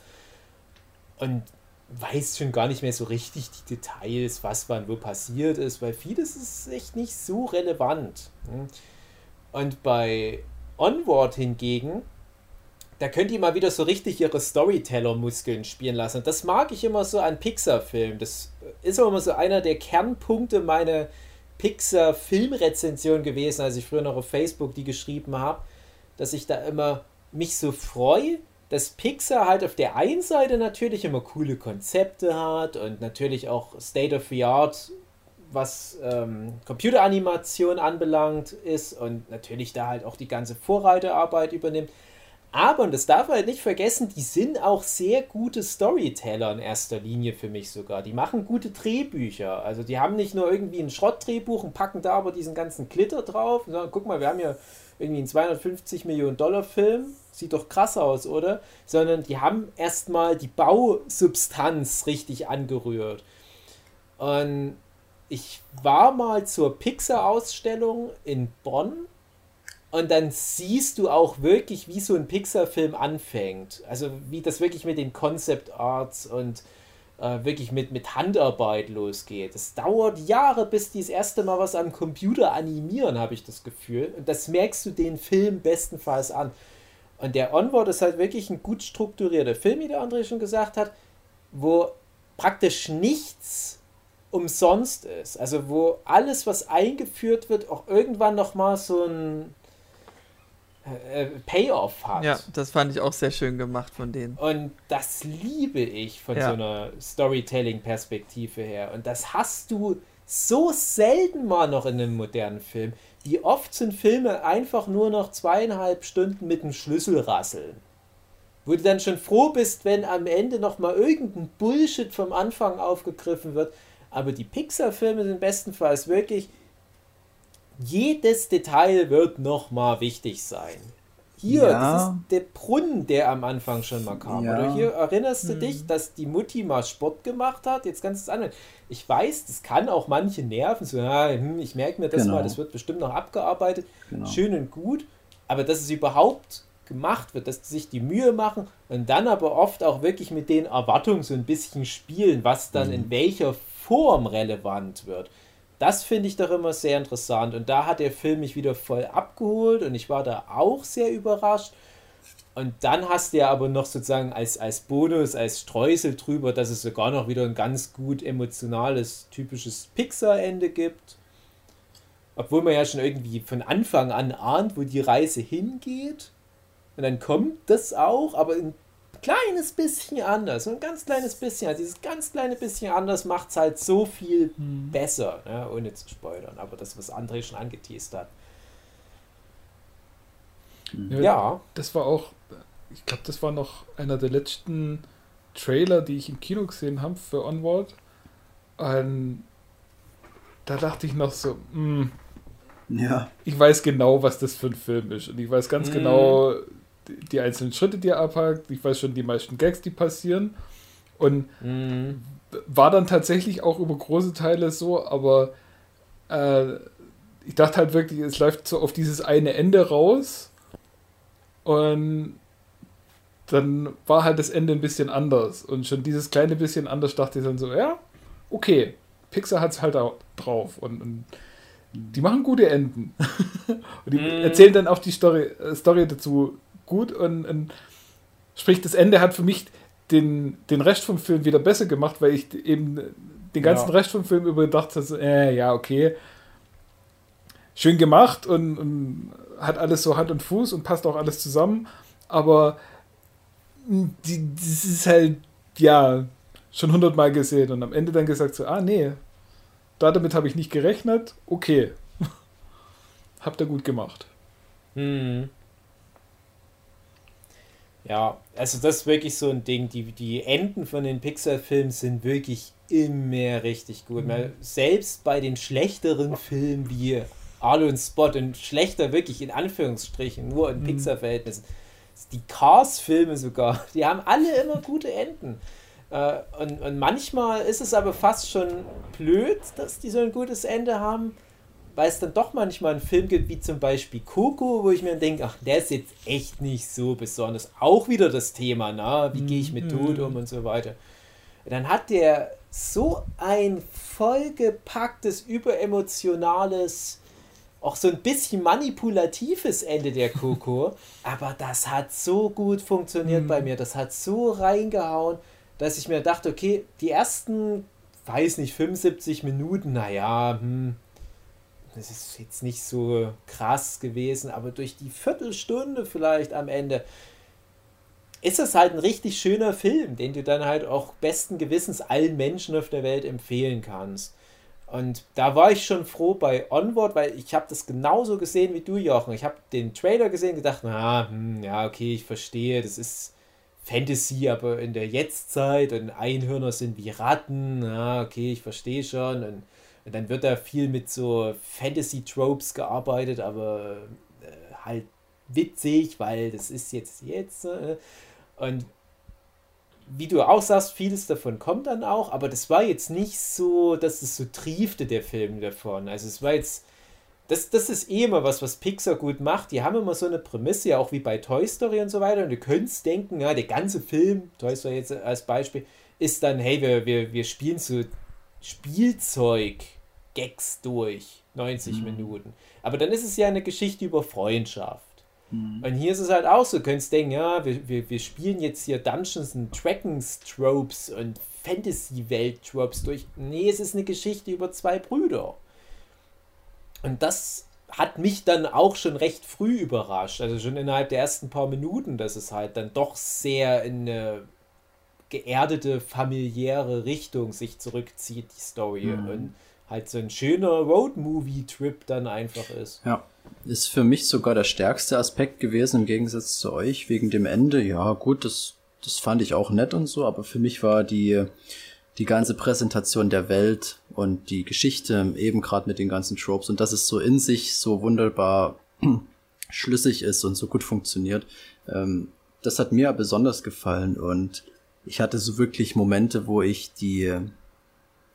Und weiß schon gar nicht mehr so richtig die Details, was wann wo passiert ist, weil vieles ist echt nicht so relevant. Und bei Onward hingegen, da könnt ihr mal wieder so richtig ihre Storyteller-Muskeln spielen lassen. Und das mag ich immer so an Pixar-Filmen. Das ist immer so einer der Kernpunkte meiner Pixar-Filmrezension gewesen, als ich früher noch auf Facebook die geschrieben habe, dass ich da immer mich so freue, dass Pixar halt auf der einen Seite natürlich immer coole Konzepte hat und natürlich auch State of the Art, was ähm, Computeranimation anbelangt ist und natürlich da halt auch die ganze Vorreiterarbeit übernimmt. Aber, und das darf man halt nicht vergessen, die sind auch sehr gute Storyteller in erster Linie für mich sogar. Die machen gute Drehbücher. Also die haben nicht nur irgendwie ein Schrottdrehbuch und packen da aber diesen ganzen Glitter drauf und sagen, guck mal, wir haben ja irgendwie einen 250 Millionen Dollar Film. Sieht doch krass aus, oder? Sondern die haben erstmal die Bausubstanz richtig angerührt. Und ich war mal zur Pixar-Ausstellung in Bonn und dann siehst du auch wirklich, wie so ein Pixar-Film anfängt. Also wie das wirklich mit den Concept Arts und äh, wirklich mit, mit Handarbeit losgeht. Es dauert Jahre, bis die das erste Mal was am Computer animieren, habe ich das Gefühl. Und das merkst du den Film bestenfalls an. Und der Onward ist halt wirklich ein gut strukturierter Film, wie der André schon gesagt hat, wo praktisch nichts umsonst ist. Also wo alles, was eingeführt wird, auch irgendwann nochmal so ein äh, Payoff hat. Ja, das fand ich auch sehr schön gemacht von denen. Und das liebe ich von ja. so einer Storytelling-Perspektive her. Und das hast du so selten mal noch in einem modernen Film. Wie oft sind Filme einfach nur noch zweieinhalb Stunden mit dem Schlüssel rasseln? Wo du dann schon froh bist, wenn am Ende nochmal irgendein Bullshit vom Anfang aufgegriffen wird. Aber die Pixar-Filme sind bestenfalls wirklich jedes Detail wird nochmal wichtig sein. Hier, ja. das ist der Brunnen, der am Anfang schon mal kam. Ja. Oder hier erinnerst du hm. dich, dass die Mutti mal Sport gemacht hat? Jetzt kannst du es anhören. Ich weiß, das kann auch manche nerven. So, ja, hm, ich merke mir das genau. mal, das wird bestimmt noch abgearbeitet. Genau. Schön und gut. Aber dass es überhaupt gemacht wird, dass sie sich die Mühe machen und dann aber oft auch wirklich mit den Erwartungen so ein bisschen spielen, was dann mhm. in welcher Form relevant wird. Das finde ich doch immer sehr interessant. Und da hat der Film mich wieder voll abgeholt und ich war da auch sehr überrascht. Und dann hast du ja aber noch sozusagen als, als Bonus, als Streusel drüber, dass es sogar noch wieder ein ganz gut emotionales, typisches Pixar-Ende gibt. Obwohl man ja schon irgendwie von Anfang an ahnt, wo die Reise hingeht. Und dann kommt das auch, aber in kleines bisschen anders, ein ganz kleines bisschen, also dieses ganz kleine bisschen anders macht es halt so viel hm. besser, ne? ohne zu spoilern, aber das, was André schon angeteased hat. Ja, ja. Das war auch, ich glaube, das war noch einer der letzten Trailer, die ich im Kino gesehen habe für Onward. Und da dachte ich noch so, mh, hm, ja. Ich weiß genau, was das für ein Film ist. Und ich weiß ganz mhm. genau, die einzelnen Schritte, die er abhakt. Ich weiß schon die meisten Gags, die passieren. Und mhm. war dann tatsächlich auch über große Teile so, aber äh, ich dachte halt wirklich, es läuft so auf dieses eine Ende raus. Und dann war halt das Ende ein bisschen anders. Und schon dieses kleine bisschen anders dachte ich dann so, ja, okay, Pixar hat es halt auch drauf. Und, und, die machen gute Enden. und die mm. erzählen dann auch die Story, äh, Story dazu gut und, und sprich, das Ende hat für mich den, den Rest vom Film wieder besser gemacht, weil ich eben den ganzen ja. Rest vom Film überdacht habe, äh, ja, okay, schön gemacht und, und, hat alles so Hand und Fuß und passt auch alles zusammen, aber die, das ist halt, ja, schon hundertmal gesehen und am Ende dann gesagt so, ah, nee, damit habe ich nicht gerechnet, okay, habt ihr gut gemacht. Hm. Ja, also das ist wirklich so ein Ding. Die, die Enden von den Pixar-Filmen sind wirklich immer richtig gut. Mhm. Selbst bei den schlechteren Filmen wie Arlo und Spot und schlechter wirklich in Anführungsstrichen, nur in mhm. Pixar-Verhältnissen. Die Cars-Filme sogar, die haben alle immer gute Enden. Äh, und, und manchmal ist es aber fast schon blöd, dass die so ein gutes Ende haben weil es dann doch manchmal einen Film gibt, wie zum Beispiel Coco, wo ich mir denke, ach, der ist jetzt echt nicht so besonders. Auch wieder das Thema, na, wie gehe ich mit Tod um und so weiter. dann hat der so ein vollgepacktes, überemotionales, auch so ein bisschen manipulatives Ende der Coco, aber das hat so gut funktioniert mhm. bei mir, das hat so reingehauen, dass ich mir dachte, okay, die ersten, weiß nicht, 75 Minuten, naja, hm, das ist jetzt nicht so krass gewesen, aber durch die Viertelstunde vielleicht am Ende ist es halt ein richtig schöner Film, den du dann halt auch besten Gewissens allen Menschen auf der Welt empfehlen kannst. Und da war ich schon froh bei Onward, weil ich habe das genauso gesehen wie du, Jochen. Ich habe den Trailer gesehen und gedacht, na, hm, ja, okay, ich verstehe, das ist Fantasy, aber in der Jetztzeit und Einhörner sind wie Ratten, ja, okay, ich verstehe schon. Und dann wird da viel mit so Fantasy-Tropes gearbeitet, aber äh, halt witzig, weil das ist jetzt jetzt. Äh, und wie du auch sagst, vieles davon kommt dann auch, aber das war jetzt nicht so, dass es so triefte, der Film davon. Also es war jetzt, das, das ist eh immer was, was Pixar gut macht. Die haben immer so eine Prämisse, ja auch wie bei Toy Story und so weiter. Und du könntest denken, ja, der ganze Film, Toy Story jetzt als Beispiel, ist dann, hey, wir, wir, wir spielen so Spielzeug-Gags durch, 90 mhm. Minuten. Aber dann ist es ja eine Geschichte über Freundschaft. Mhm. Und hier ist es halt auch so, du könntest denken, ja, wir, wir, wir spielen jetzt hier Dungeons and Dragons Tropes und Fantasy-Welt Tropes durch. Nee, es ist eine Geschichte über zwei Brüder. Und das hat mich dann auch schon recht früh überrascht. Also schon innerhalb der ersten paar Minuten, dass es halt dann doch sehr in eine geerdete, familiäre Richtung sich zurückzieht, die Story. Mhm. Und halt so ein schöner Road-Movie-Trip dann einfach ist. Ja. Ist für mich sogar der stärkste Aspekt gewesen im Gegensatz zu euch wegen dem Ende. Ja, gut, das, das fand ich auch nett und so, aber für mich war die, die ganze Präsentation der Welt und die Geschichte eben gerade mit den ganzen Tropes und dass es so in sich so wunderbar schlüssig ist und so gut funktioniert. Ähm, das hat mir besonders gefallen und ich hatte so wirklich Momente, wo ich die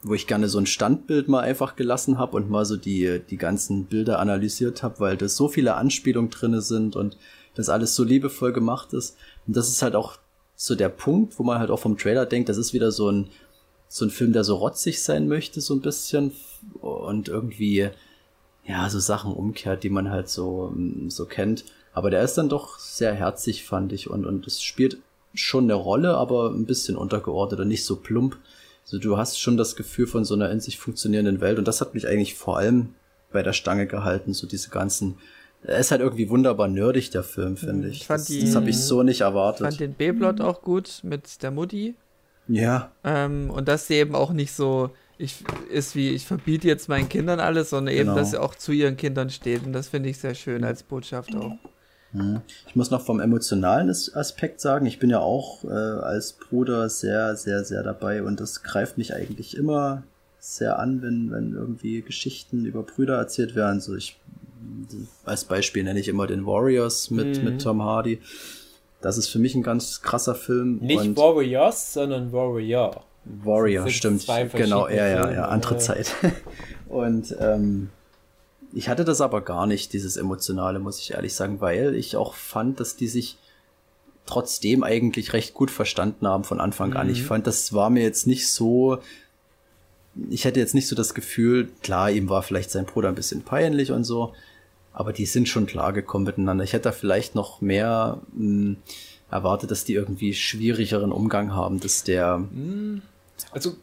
wo ich gerne so ein Standbild mal einfach gelassen habe und mal so die, die ganzen Bilder analysiert habe, weil da so viele Anspielungen drinne sind und das alles so liebevoll gemacht ist. Und das ist halt auch so der Punkt, wo man halt auch vom Trailer denkt, das ist wieder so ein, so ein Film, der so rotzig sein möchte, so ein bisschen und irgendwie, ja, so Sachen umkehrt, die man halt so, so kennt. Aber der ist dann doch sehr herzig, fand ich, und, und es spielt schon eine Rolle, aber ein bisschen untergeordnet und nicht so plump. Also du hast schon das Gefühl von so einer in sich funktionierenden Welt und das hat mich eigentlich vor allem bei der Stange gehalten, so diese ganzen er ist halt irgendwie wunderbar nerdig, der Film, finde ich. ich das, das habe ich so nicht erwartet. Ich fand den B-Plot auch gut mit der Mutti. Ja. Ähm, und dass sie eben auch nicht so ich, ist wie, ich verbiete jetzt meinen Kindern alles, sondern genau. eben, dass sie auch zu ihren Kindern steht. Und das finde ich sehr schön als Botschaft auch. Mhm. Ich muss noch vom emotionalen Aspekt sagen, ich bin ja auch äh, als Bruder sehr, sehr, sehr dabei und das greift mich eigentlich immer sehr an, wenn, wenn irgendwie Geschichten über Brüder erzählt werden. So ich, als Beispiel nenne ich immer den Warriors mit, mhm. mit Tom Hardy. Das ist für mich ein ganz krasser Film. Nicht Warriors, sondern Warrior. Warrior, stimmt. Genau, ja, ja, ja, andere Zeit. und ähm, ich hatte das aber gar nicht, dieses Emotionale, muss ich ehrlich sagen, weil ich auch fand, dass die sich trotzdem eigentlich recht gut verstanden haben von Anfang mhm. an. Ich mhm. fand, das war mir jetzt nicht so, ich hätte jetzt nicht so das Gefühl, klar, ihm war vielleicht sein Bruder ein bisschen peinlich und so, aber die sind schon klar gekommen miteinander. Ich hätte da vielleicht noch mehr mh, hm, erwartet, dass die irgendwie schwierigeren Umgang haben, dass der. Mhm. Also,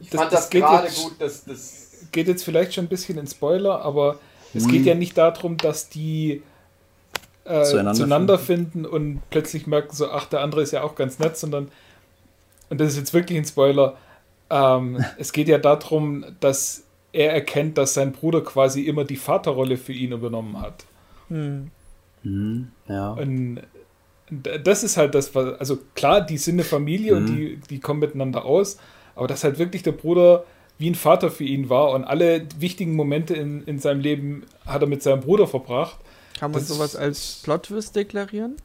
ich das, fand das, das gerade gut, dass das geht jetzt vielleicht schon ein bisschen in Spoiler, aber es geht ja nicht darum, dass die äh, zueinander, zueinander finden. finden. und plötzlich merken so, ach, der andere ist ja auch ganz nett, sondern, und das ist jetzt wirklich ein Spoiler, ähm, es geht ja darum, dass er erkennt, dass sein Bruder quasi immer die Vaterrolle für ihn übernommen hat. Hm. Hm, ja. Und das ist halt das, was, also klar, die sind eine Familie und hm. die, die kommen miteinander aus, aber dass halt wirklich der Bruder wie ein Vater für ihn war und alle wichtigen Momente in, in seinem Leben hat er mit seinem Bruder verbracht. Kann man das sowas als Plot-Twist deklarieren?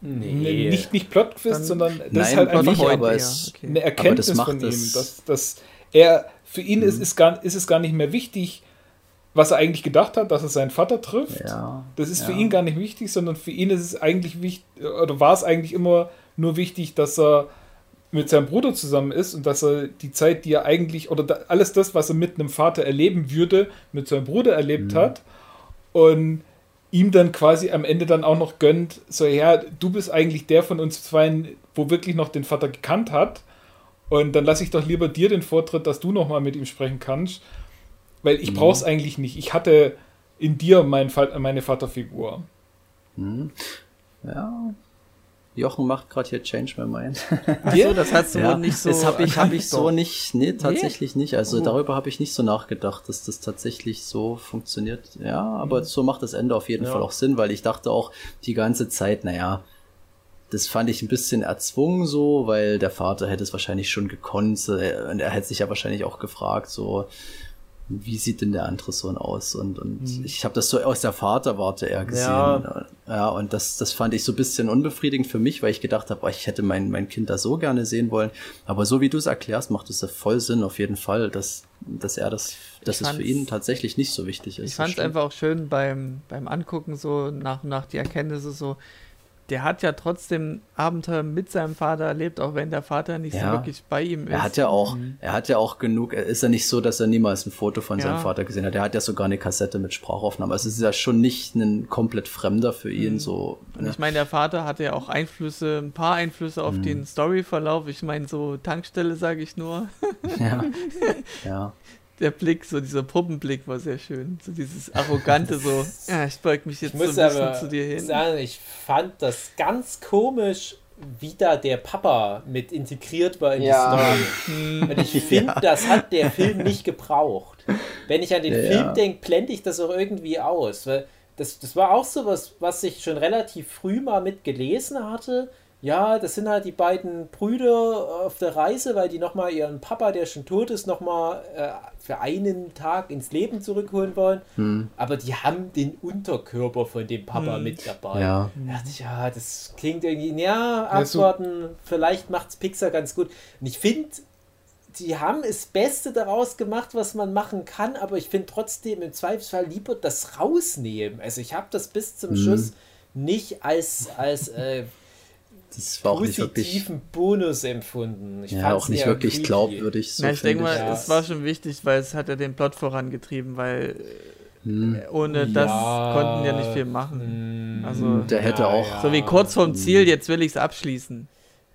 Nee. Nicht, nicht Plot-Twist, sondern das nein, ist halt einfach nicht, aber es, okay. eine Erkenntnis das von ihm. Dass, dass er, für ihn mhm. ist, ist, gar, ist es gar nicht mehr wichtig, was er eigentlich gedacht hat, dass er seinen Vater trifft. Ja, das ist ja. für ihn gar nicht wichtig, sondern für ihn ist es eigentlich wichtig, oder war es eigentlich immer nur wichtig, dass er mit seinem Bruder zusammen ist und dass er die Zeit, die er eigentlich, oder da, alles das, was er mit einem Vater erleben würde, mit seinem Bruder erlebt mhm. hat und ihm dann quasi am Ende dann auch noch gönnt, so ja, du bist eigentlich der von uns zwei, wo wirklich noch den Vater gekannt hat und dann lasse ich doch lieber dir den Vortritt, dass du nochmal mit ihm sprechen kannst. Weil ich mhm. brauche es eigentlich nicht. Ich hatte in dir mein, meine Vaterfigur. Mhm. Ja, Jochen macht gerade hier Change My Mind. Achso, das hast du ja, nicht so. Das habe ich, hab ich so nicht, nee, tatsächlich nee? nicht. Also oh. darüber habe ich nicht so nachgedacht, dass das tatsächlich so funktioniert. Ja, aber mhm. so macht das Ende auf jeden ja. Fall auch Sinn, weil ich dachte auch die ganze Zeit, naja, das fand ich ein bisschen erzwungen so, weil der Vater hätte es wahrscheinlich schon gekonnt. Äh, und er hätte sich ja wahrscheinlich auch gefragt, so, wie sieht denn der andere Sohn aus? Und, und mhm. ich habe das so aus der Vaterwarte eher gesehen. Ja, ja und das, das fand ich so ein bisschen unbefriedigend für mich, weil ich gedacht habe, oh, ich hätte mein, mein Kind da so gerne sehen wollen. Aber so wie du es erklärst, macht es ja voll Sinn auf jeden Fall, dass, dass er das, dass es für ihn tatsächlich nicht so wichtig ist. Ich fand es einfach auch schön beim, beim Angucken, so nach und nach die Erkenntnisse so, der hat ja trotzdem Abenteuer mit seinem Vater erlebt, auch wenn der Vater nicht ja. so wirklich bei ihm ist. Er hat ja auch, mhm. er hat ja auch genug, ist ja nicht so, dass er niemals ein Foto von ja. seinem Vater gesehen hat. Er hat ja sogar eine Kassette mit Sprachaufnahme. Also es ist ja schon nicht ein komplett Fremder für ihn, mhm. so. Ne? ich meine, der Vater hatte ja auch Einflüsse, ein paar Einflüsse auf mhm. den Storyverlauf. Ich meine, so Tankstelle sage ich nur. Ja. ja der Blick, so dieser Puppenblick war sehr schön. So dieses arrogante, so, ja, ich beug mich jetzt ich so ein bisschen zu dir hin. Sagen, ich fand das ganz komisch, wie da der Papa mit integriert war in ja. die Story. Und ich finde, ja. das hat der Film nicht gebraucht. Wenn ich an den ja, Film denke, blende ich das auch irgendwie aus. Weil das, das war auch so was, was ich schon relativ früh mal mitgelesen hatte ja, das sind halt die beiden Brüder auf der Reise, weil die nochmal ihren Papa, der schon tot ist, nochmal äh, für einen Tag ins Leben zurückholen wollen. Hm. Aber die haben den Unterkörper von dem Papa hm. mit dabei. Ja. Da dachte ich, ja, das klingt irgendwie, ja, abwarten, ja, so vielleicht macht's Pixar ganz gut. Und ich finde, die haben das Beste daraus gemacht, was man machen kann, aber ich finde trotzdem im Zweifelsfall lieber das rausnehmen. Also ich habe das bis zum hm. Schluss nicht als, als äh, das war auch nicht wirklich Bonus empfunden. Ich ja, auch nicht wirklich creepy. glaubwürdig. So ja, ich denke mal, es war schon wichtig, weil es hat ja den Plot vorangetrieben, weil hm. ohne das ja, konnten ja nicht viel machen. Hm. Also der hätte ja, auch so wie kurz vorm Ziel, jetzt will ich es abschließen.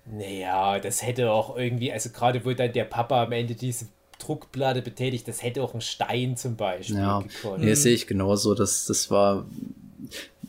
Naja, das hätte auch irgendwie, also gerade wo dann der Papa am Ende diese Druckplatte betätigt, das hätte auch ein Stein zum Beispiel ja. gekonnt. Nee, sehe ich genauso. Das, das war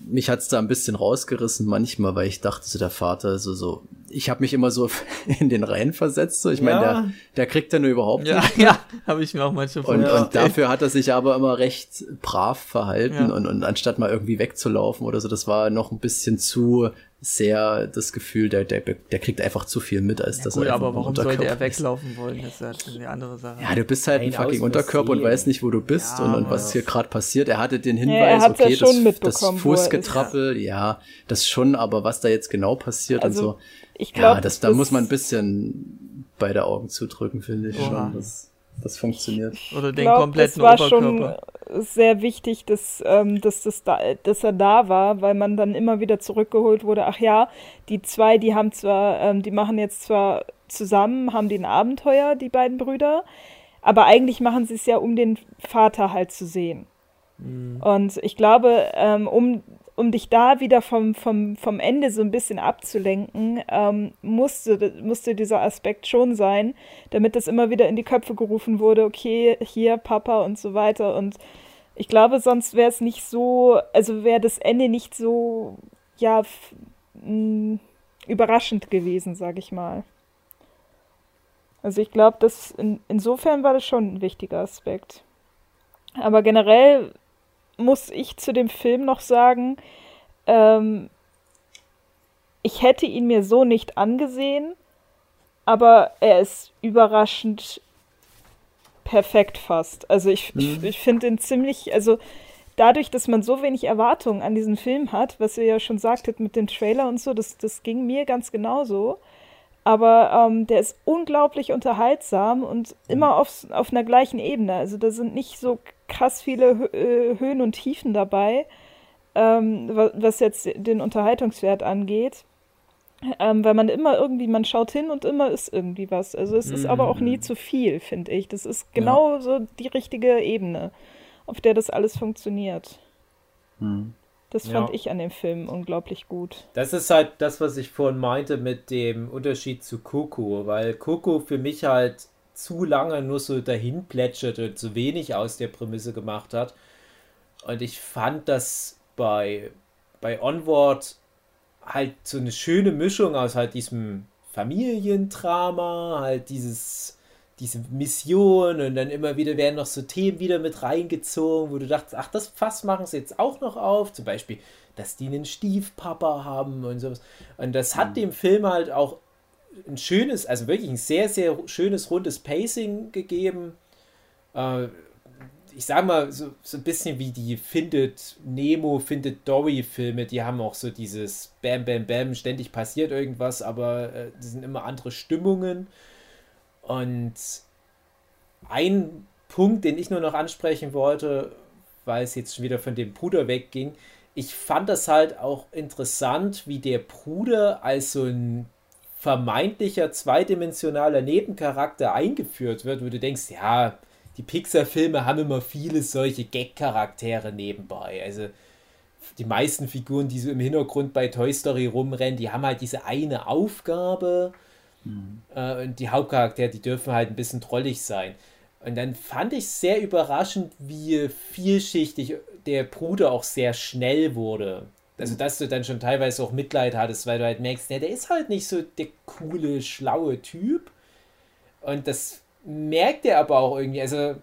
mich hat's da ein bisschen rausgerissen manchmal, weil ich dachte, so der Vater, so, so, ich habe mich immer so in den Reihen versetzt, so, ich ja. meine, der, der kriegt ja nur überhaupt ja, nicht. Ja, habe ich mir auch manchmal und, und dafür hat er sich aber immer recht brav verhalten ja. und, und anstatt mal irgendwie wegzulaufen oder so, das war noch ein bisschen zu sehr das Gefühl, der, der, der kriegt einfach zu viel mit, als ja, dass gut, er aber warum sollte er weglaufen wollen? Das ist halt eine andere Sache. Ja, du bist halt ein, ein fucking Unterkörper und weißt nicht, wo du bist ja, und, und was hier gerade passiert. Er hatte den Hinweis, ja, okay, das, das Fußgetrappel, ja. das schon, aber was da jetzt genau passiert also, und so. Ich glaub, ja, das, da muss man ein bisschen beide Augen zudrücken, finde ich Oha. schon. Das, das funktioniert. Oder den glaub, kompletten das war Oberkörper. Schon sehr wichtig, dass, ähm, dass, das da, dass er da war, weil man dann immer wieder zurückgeholt wurde. Ach ja, die zwei, die haben zwar, ähm, die machen jetzt zwar zusammen, haben den Abenteuer, die beiden Brüder, aber eigentlich machen sie es ja, um den Vater halt zu sehen. Mhm. Und ich glaube, ähm, um um dich da wieder vom, vom, vom Ende so ein bisschen abzulenken, ähm, musste, musste dieser Aspekt schon sein, damit das immer wieder in die Köpfe gerufen wurde, okay, hier Papa und so weiter. Und ich glaube, sonst wäre es nicht so, also wäre das Ende nicht so, ja, mh, überraschend gewesen, sage ich mal. Also ich glaube, in, insofern war das schon ein wichtiger Aspekt. Aber generell muss ich zu dem Film noch sagen, ähm, ich hätte ihn mir so nicht angesehen, aber er ist überraschend perfekt fast. Also ich, mhm. ich, ich finde ihn ziemlich, also dadurch, dass man so wenig Erwartungen an diesen Film hat, was ihr ja schon sagtet mit dem Trailer und so, das, das ging mir ganz genauso. Aber ähm, der ist unglaublich unterhaltsam und immer auf, auf einer gleichen Ebene. Also da sind nicht so krass viele äh, Höhen und Tiefen dabei, ähm, was jetzt den Unterhaltungswert angeht. Ähm, weil man immer irgendwie, man schaut hin und immer ist irgendwie was. Also es ist aber auch nie mhm. zu viel, finde ich. Das ist genau ja. so die richtige Ebene, auf der das alles funktioniert. Mhm. Das fand ja. ich an dem Film unglaublich gut. Das ist halt das, was ich vorhin meinte mit dem Unterschied zu Coco, weil Coco für mich halt zu lange nur so dahin plätscherte, zu wenig aus der Prämisse gemacht hat. Und ich fand das bei, bei Onward halt so eine schöne Mischung aus halt diesem Familiendrama, halt dieses, diese Mission und dann immer wieder werden noch so Themen wieder mit reingezogen, wo du dachtest, ach, das Fass machen sie jetzt auch noch auf. Zum Beispiel, dass die einen Stiefpapa haben und sowas. Und das hat mhm. dem Film halt auch ein schönes, also wirklich ein sehr, sehr schönes, rundes Pacing gegeben. Äh, ich sag mal, so, so ein bisschen wie die Findet Nemo, Findet Dory-Filme, die haben auch so dieses Bam, Bam, Bam, ständig passiert irgendwas, aber äh, sind immer andere Stimmungen. Und ein Punkt, den ich nur noch ansprechen wollte, weil es jetzt schon wieder von dem Bruder wegging, ich fand das halt auch interessant, wie der Bruder als so ein vermeintlicher zweidimensionaler Nebencharakter eingeführt wird, wo du denkst, ja, die Pixar-Filme haben immer viele solche Gag-Charaktere nebenbei. Also die meisten Figuren, die so im Hintergrund bei Toy Story rumrennen, die haben halt diese eine Aufgabe. Mhm. Äh, und die Hauptcharaktere, die dürfen halt ein bisschen trollig sein. Und dann fand ich sehr überraschend, wie vielschichtig der Bruder auch sehr schnell wurde. Also, dass du dann schon teilweise auch Mitleid hattest, weil du halt merkst, ja, der ist halt nicht so der coole, schlaue Typ. Und das merkt er aber auch irgendwie. Also,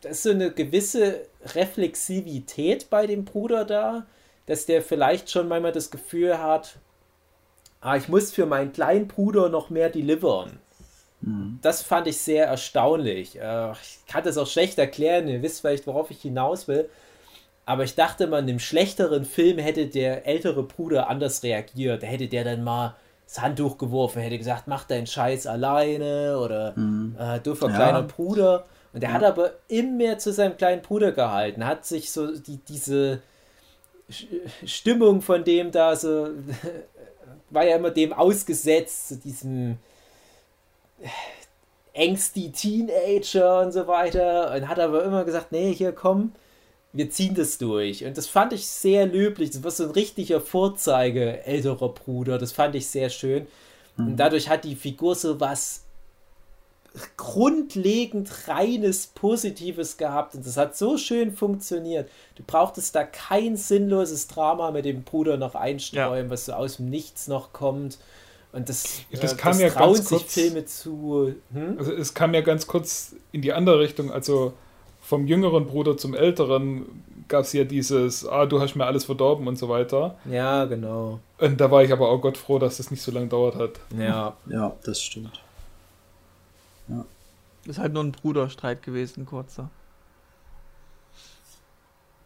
da ist so eine gewisse Reflexivität bei dem Bruder da, dass der vielleicht schon manchmal das Gefühl hat, ah, ich muss für meinen kleinen Bruder noch mehr delivern. Mhm. Das fand ich sehr erstaunlich. Äh, ich kann das auch schlecht erklären, ihr wisst vielleicht, worauf ich hinaus will. Aber ich dachte mal, in einem schlechteren Film hätte der ältere Bruder anders reagiert. Da hätte der dann mal das Handtuch geworfen, hätte gesagt, mach deinen Scheiß alleine oder mhm. äh, doofer ja. kleiner Bruder. Und er ja. hat aber immer zu seinem kleinen Bruder gehalten, hat sich so die, diese Stimmung von dem da so, war ja immer dem ausgesetzt, zu diesem ängsti Teenager und so weiter. Und hat aber immer gesagt, nee, hier komm, wir ziehen das durch. Und das fand ich sehr löblich. Das war so ein richtiger Vorzeige älterer Bruder. Das fand ich sehr schön. Mhm. Und dadurch hat die Figur so was grundlegend reines Positives gehabt. Und das hat so schön funktioniert. Du brauchtest da kein sinnloses Drama mit dem Bruder noch einstreuen, ja. was so aus dem Nichts noch kommt. Und das, ja, das, äh, kam das ja ganz kurz, Filme zu. Hm? Also es kam ja ganz kurz in die andere Richtung. Also vom jüngeren Bruder zum älteren gab es ja dieses, ah, du hast mir alles verdorben und so weiter. Ja, genau. Und da war ich aber auch Gott froh, dass das nicht so lange dauert hat. Ja. Ja, das stimmt. Ja. Ist halt nur ein Bruderstreit gewesen, kurzer.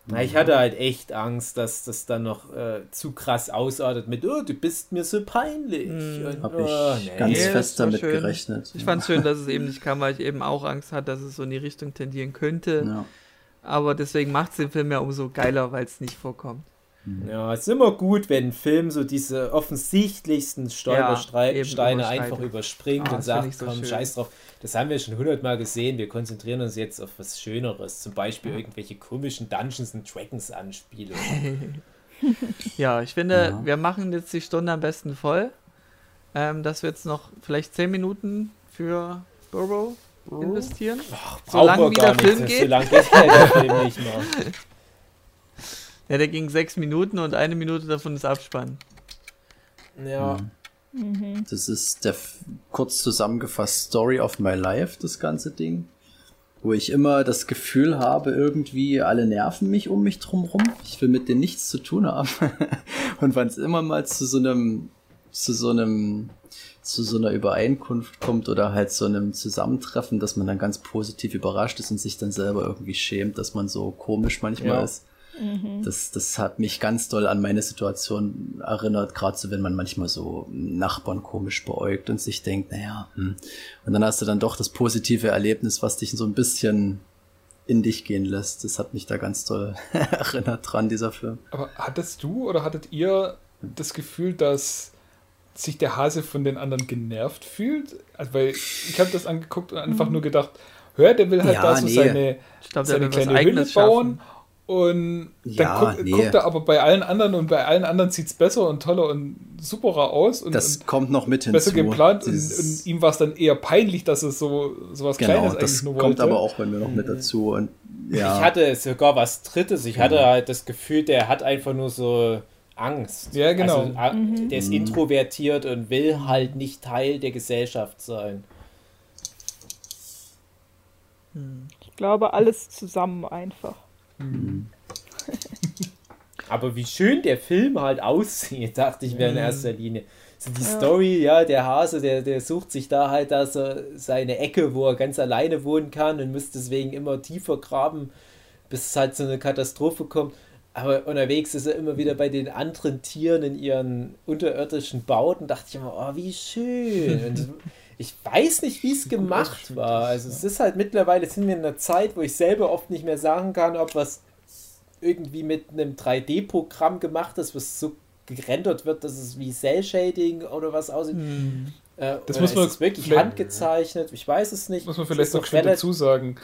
Na, ich hatte halt echt Angst, dass das dann noch äh, zu krass ausartet mit, oh, du bist mir so peinlich. Mhm. Und, Hab oh, ich nee. ganz nee, fest damit schön. gerechnet. Ich fand es schön, dass es eben nicht kam, weil ich eben auch Angst hatte, dass es so in die Richtung tendieren könnte. Ja. Aber deswegen macht es den Film ja umso geiler, weil es nicht vorkommt. Mhm. Ja, es ist immer gut, wenn ein Film so diese offensichtlichsten Stolpersteine ja, einfach überspringt ah, und sagt, so komm, schön. scheiß drauf. Das haben wir schon hundertmal gesehen. Wir konzentrieren uns jetzt auf was Schöneres. Zum Beispiel ja. irgendwelche komischen Dungeons and Dragons Anspielungen. ja, ich finde, ja. wir machen jetzt die Stunde am besten voll. Ähm, dass wir jetzt noch vielleicht 10 Minuten für Burrow investieren. Ach, solange wie der Film geht. So lange geht der Film nicht mehr. Ja, der ging sechs Minuten und eine Minute davon ist Abspann. Ja. Mhm. Das ist der kurz zusammengefasst Story of my life, das ganze Ding. Wo ich immer das Gefühl habe, irgendwie alle nerven mich um mich drumherum. Ich will mit denen nichts zu tun haben. und wenn es immer mal zu so einem, zu so einem, zu so einer Übereinkunft kommt oder halt so einem Zusammentreffen, dass man dann ganz positiv überrascht ist und sich dann selber irgendwie schämt, dass man so komisch manchmal ja. ist. Mhm. Das, das hat mich ganz doll an meine Situation erinnert, gerade so, wenn man manchmal so Nachbarn komisch beäugt und sich denkt, naja, hm. und dann hast du dann doch das positive Erlebnis, was dich so ein bisschen in dich gehen lässt. Das hat mich da ganz toll erinnert dran, dieser Film. Aber hattest du oder hattet ihr das Gefühl, dass sich der Hase von den anderen genervt fühlt? Also, weil ich habe das angeguckt und einfach mhm. nur gedacht, hör, der will halt ja, da so nee. seine, glaub, seine kleine Hülle bauen. Schaffen Und Ja, dann guck, nee. guckt er aber bei allen anderen und bei allen anderen sieht es besser und toller und superer aus und, Das und kommt noch mit hinzu. besser geplant und, und ihm war es dann eher peinlich, dass es so sowas genau, Kleines eigentlich das nur kommt wollte. aber auch bei mir noch mit dazu. Und ja, Ich hatte sogar was Drittes. Ich hatte halt das Gefühl, der hat einfach nur so Angst. Ja, genau. Also, a- Der ist introvertiert und will halt nicht Teil der Gesellschaft sein. Ich glaube, alles zusammen einfach. Aber wie schön der Film halt aussieht, dachte ich mir in erster Linie. So die Ja. Story, ja, der Hase, der, der sucht sich da halt da so seine Ecke, wo er ganz alleine wohnen kann und muss deswegen immer tiefer graben, bis es halt zu einer Katastrophe kommt. Aber unterwegs ist er immer wieder bei den anderen Tieren in ihren unterirdischen Bauten. Dachte ich immer, oh, wie schön. Und ich weiß nicht, wie es gemacht war. Also es ist halt mittlerweile, sind wir in einer Zeit, wo ich selber oft nicht mehr sagen kann, ob was irgendwie mit einem 3D-Programm gemacht ist, was so gerendert wird, dass es wie Cell-Shading oder was aussieht. Äh, Das muss man wirklich handgezeichnet? Ich weiß es nicht. Muss man vielleicht noch schnell dazu sagen.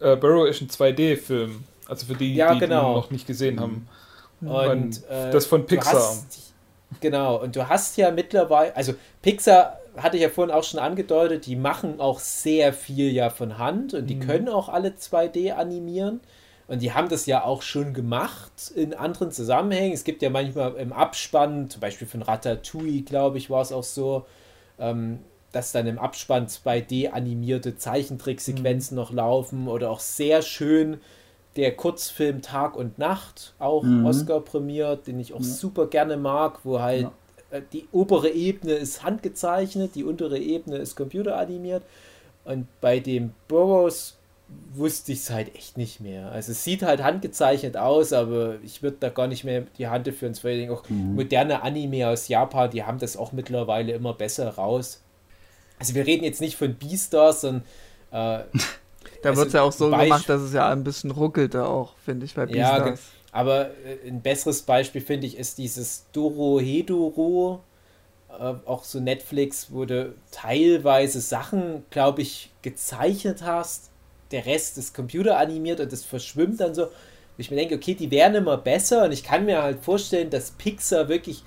Äh, Burrow ist ein 2D-Film. Also für die, Ja, die genau. ihn noch nicht gesehen haben. Und, Und äh, das von Pixar. Hast, genau, und du hast ja mittlerweile, also Pixar hatte ich ja vorhin auch schon angedeutet, die machen auch sehr viel ja von Hand und Mhm. die können auch alle 2D animieren. Und die haben das ja auch schon gemacht in anderen Zusammenhängen. Es gibt ja manchmal im Abspann, zum Beispiel von Ratatouille, glaube ich, war es auch so, ähm, dass dann im Abspann 2D animierte Zeichentricksequenzen noch laufen oder auch sehr schön der Kurzfilm Tag und Nacht, auch Mhm. Oscar prämiert, den ich auch super gerne mag, wo halt äh, die obere Ebene ist handgezeichnet, die untere Ebene ist computeranimiert und bei dem Burroughs wusste ich es halt echt nicht mehr. Also es sieht halt handgezeichnet aus, aber ich würde da gar nicht mehr die Hand dafür ins Feuer legen. Auch moderne Anime aus Japan, die haben das auch mittlerweile immer besser raus. Also wir reden jetzt nicht von Beastars, sondern äh, Da Also wird es ja auch so Beisp- gemacht, dass es ja ein bisschen ruckelt da auch, finde ich, bei Ja, Beastars. Aber äh, ein besseres Beispiel, finde ich, ist dieses Doro Hedoro, äh, auch so Netflix, wo du teilweise Sachen, glaube ich, gezeichnet hast. Der Rest ist computeranimiert und das verschwimmt dann so. Und ich mir denke, okay, die werden immer besser und ich kann mir halt vorstellen, dass Pixar wirklich,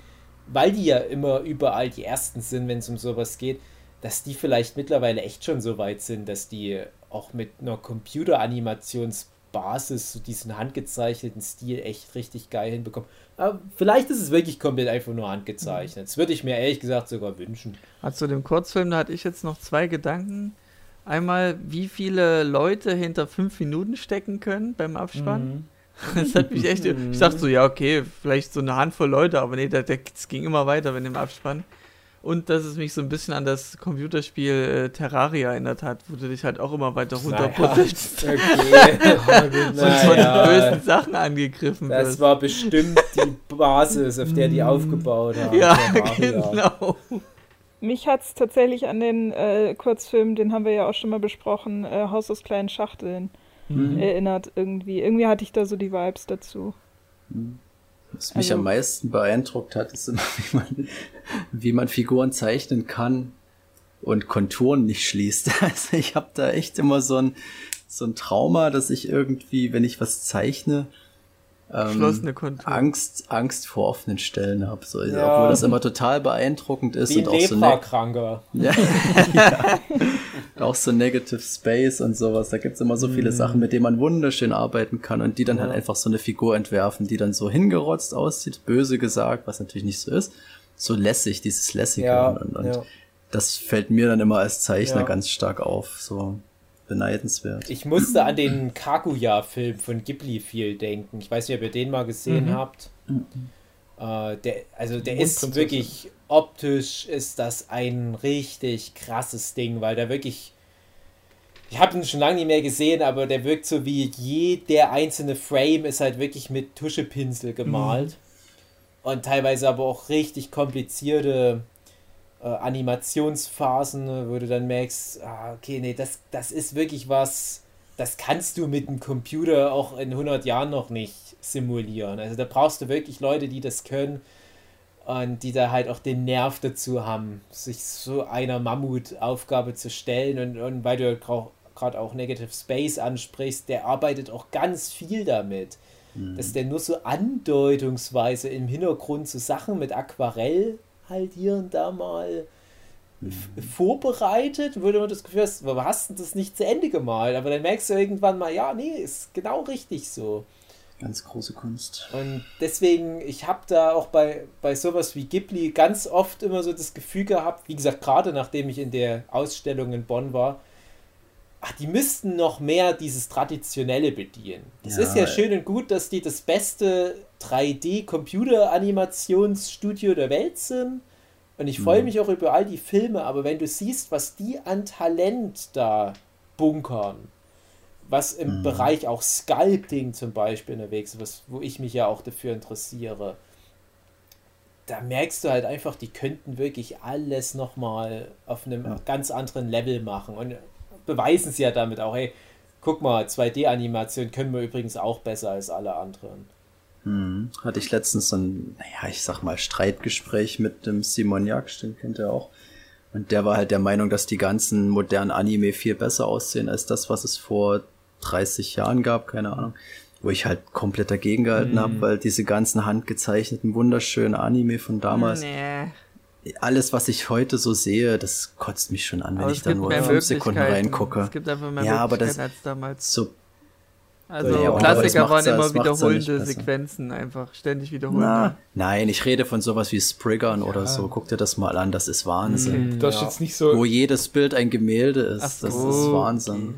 weil die ja immer überall die Ersten sind, wenn es um sowas geht, dass die vielleicht mittlerweile echt schon so weit sind, dass die auch mit einer Computeranimationsbasis so diesen handgezeichneten Stil echt richtig geil hinbekommen. Aber vielleicht ist es wirklich komplett einfach nur handgezeichnet. Das würde ich mir ehrlich gesagt sogar wünschen. Ah, Zu dem Kurzfilm, da hatte ich jetzt noch zwei Gedanken. Einmal, wie viele Leute hinter fünf Minuten stecken können beim Abspann. Das hat mich echt. Ich dachte so, ja, okay, vielleicht so eine Handvoll Leute, aber nee, das, das ging immer weiter mit dem Abspann. Und dass es mich so ein bisschen an das Computerspiel äh, Terraria erinnert hat, wo du dich halt auch immer weiter runterputtelst okay. und von den Naja, bösen Sachen angegriffen das wirst. war bestimmt die Basis, auf der die aufgebaut haben. Ja, Terraria. genau. Mich hat es tatsächlich an den äh, Kurzfilm, den haben wir ja auch schon mal besprochen, äh, Haus aus kleinen Schachteln, Mhm. erinnert irgendwie. Irgendwie hatte ich da so die Vibes dazu. Was mich Also- am meisten beeindruckt hat, ist immer, wie man, wie man Figuren zeichnen kann und Konturen nicht schließt. Also ich habe da echt immer so ein, so ein Trauma, dass ich irgendwie, wenn ich was zeichne, ähm, Geschlossene Kontur. Angst, Angst vor offenen Stellen habe. So, Ja. Obwohl das immer total beeindruckend ist Wie und auch so, ne Leprakranker. ja, ja. auch so Negative Space und sowas. Da gibt's immer so viele Sachen, mit denen man wunderschön arbeiten kann und die dann halt Ja. einfach so eine Figur entwerfen, die dann so hingerotzt aussieht, böse gesagt, was natürlich nicht so ist. So lässig, dieses Lässige. Ja, und und ja. das fällt mir dann immer als Zeichner Ja. ganz stark auf. So beneidenswert. Ich musste an den Kaguya-Film von Ghibli viel denken. Ich weiß nicht, ob ihr den mal gesehen Mhm. habt. Äh, der, also der Die ist Mondprinzessin. wirklich optisch ist das ein richtig krasses Ding, weil der wirklich ich habe ihn schon lange nicht mehr gesehen, aber der wirkt so wie jeder einzelne Frame ist halt wirklich mit Tuschepinsel gemalt. Und teilweise aber auch richtig komplizierte äh, Animationsphasen, ne, wo du dann merkst, ah, okay, nee, das, das ist wirklich was, das kannst du mit einem Computer auch in 100 Jahren noch nicht simulieren. Also da brauchst du wirklich Leute, die das können und die da halt auch den Nerv dazu haben, sich so einer Mammutaufgabe zu stellen und, und weil du gerade auch Negative Space ansprichst, der arbeitet auch ganz viel damit. mhm. dass der nur so andeutungsweise im Hintergrund so Sachen mit Aquarell halt hier und da mal mhm. vorbereitet, würde man das Gefühl hast, warum hast du das nicht zu Ende gemalt? Aber dann merkst du irgendwann mal, ja, nee, ist genau richtig so. Ganz große Kunst. Und deswegen, ich habe da auch bei, bei sowas wie Ghibli ganz oft immer so das Gefühl gehabt, wie gesagt, gerade nachdem ich in der Ausstellung in Bonn war, ach, die müssten noch mehr dieses Traditionelle bedienen. Es ja, ist ja schön und gut, dass die das beste 3D-Computer-Animationsstudio der Welt sind. Und ich freue mhm. mich auch über all die Filme, aber wenn du siehst, was die an Talent da bunkern, was im mhm. Bereich auch Sculpting zum Beispiel unterwegs ist, was, wo ich mich ja auch dafür interessiere, da merkst du halt einfach, die könnten wirklich alles nochmal auf einem ja. ganz anderen Level machen und beweisen sie ja damit auch, hey, guck mal, 2D-Animation können wir übrigens auch besser als alle anderen. Hm. Hatte ich letztens so ein, naja, ich sag mal, Streitgespräch mit dem Simon Jaksch, den kennt ihr auch. Und der war halt der Meinung, dass die ganzen modernen Anime viel besser aussehen als das, was es vor 30 Jahren gab, keine Ahnung, wo ich halt komplett dagegen gehalten mm. habe, weil diese ganzen handgezeichneten, wunderschönen Anime von damals, nee. alles, was ich heute so sehe, das kotzt mich schon an, wenn ich da nur fünf Sekunden reingucke. Es gibt einfach mehr ja, aber das, als damals. So also ja, Klassiker waren immer wiederholende Sequenzen, einfach ständig wiederholen. Nein, ich rede von sowas wie Spriggern ja. oder so. Guck dir das mal an, das ist Wahnsinn. Mhm, das ja. jetzt nicht so Wo jedes Bild ein Gemälde ist, so, das ist Wahnsinn.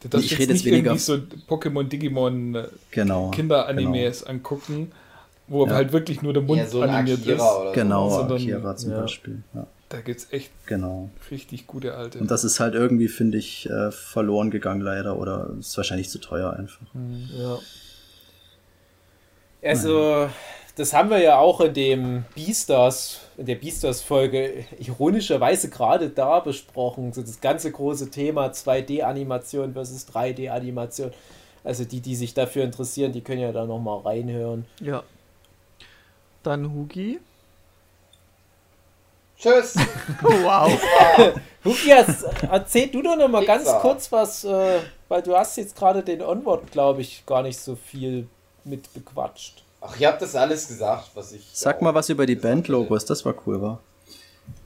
Okay. Du ich rede jetzt weniger. irgendwie so Pokémon, Digimon äh, genau, Kinderanimes genau. angucken, wo ja. halt wirklich nur der Mund ja, so animiert ist. Oder genau, so. Sondern, Akira zum ja. Beispiel. Ja. Da es echt genau. richtig gute alte. Und das ist halt irgendwie, finde ich, äh, verloren gegangen leider oder ist wahrscheinlich zu teuer einfach. Mhm. Ja. Also, das haben wir ja auch in dem Beastars, in der Beastars-Folge ironischerweise gerade da besprochen. So das ganze große Thema 2D-Animation versus 3D-Animation. Also die, die sich dafür interessieren, die können ja da nochmal reinhören. Ja. Dann Hugi. Tschüss. wow. Hugi, erzähl du doch nochmal ganz kurz was, äh, weil du hast jetzt gerade den Onward, glaube ich, gar nicht so viel mit bequatscht. Ach, ihr habt das alles gesagt, was ich. Sag mal was über die Bandlogos, das war cool, war.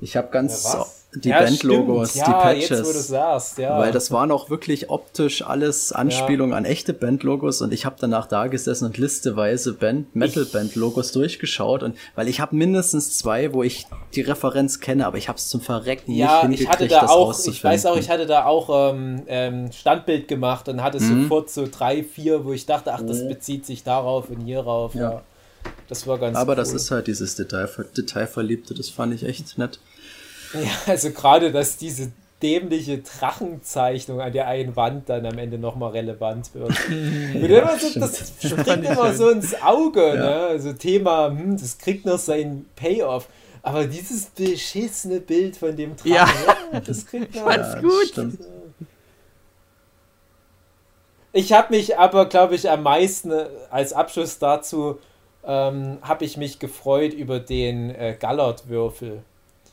Ich habe ganz ja, die ja, Bandlogos, ja, die Patches. Jetzt, sagst, ja. Weil das waren auch wirklich optisch alles Anspielungen an echte Bandlogos und ich habe danach da gesessen und listeweise Band, Metal-Band-Logos durchgeschaut und weil ich habe mindestens zwei, wo ich die Referenz kenne, aber ich habe es zum Verrecken ja, nicht hingekriegt, ich hatte da auch, Ich weiß auch, ich hatte da auch ähm, ähm, Standbild gemacht und hatte mhm. sofort so drei, vier, wo ich dachte, ach, das mhm. bezieht sich darauf und hierauf. Ja. Das war ganz Aber cool. das ist halt dieses Detail, Detailverliebte, das fand ich echt nett. Ja, also gerade, dass diese dämliche Drachenzeichnung an der einen Wand dann am Ende nochmal relevant wird. ja, so, das springt immer so ins Auge, ja. ne? Also Thema, hm, das kriegt noch seinen Payoff. Aber dieses beschissene Bild von dem Drachen, ja. ja das kriegt noch. Ja, gut. Stimmt. Ich habe mich aber, glaube ich, am meisten äh, als Abschluss dazu ähm, habe ich mich gefreut über den äh, Gallert-Würfel.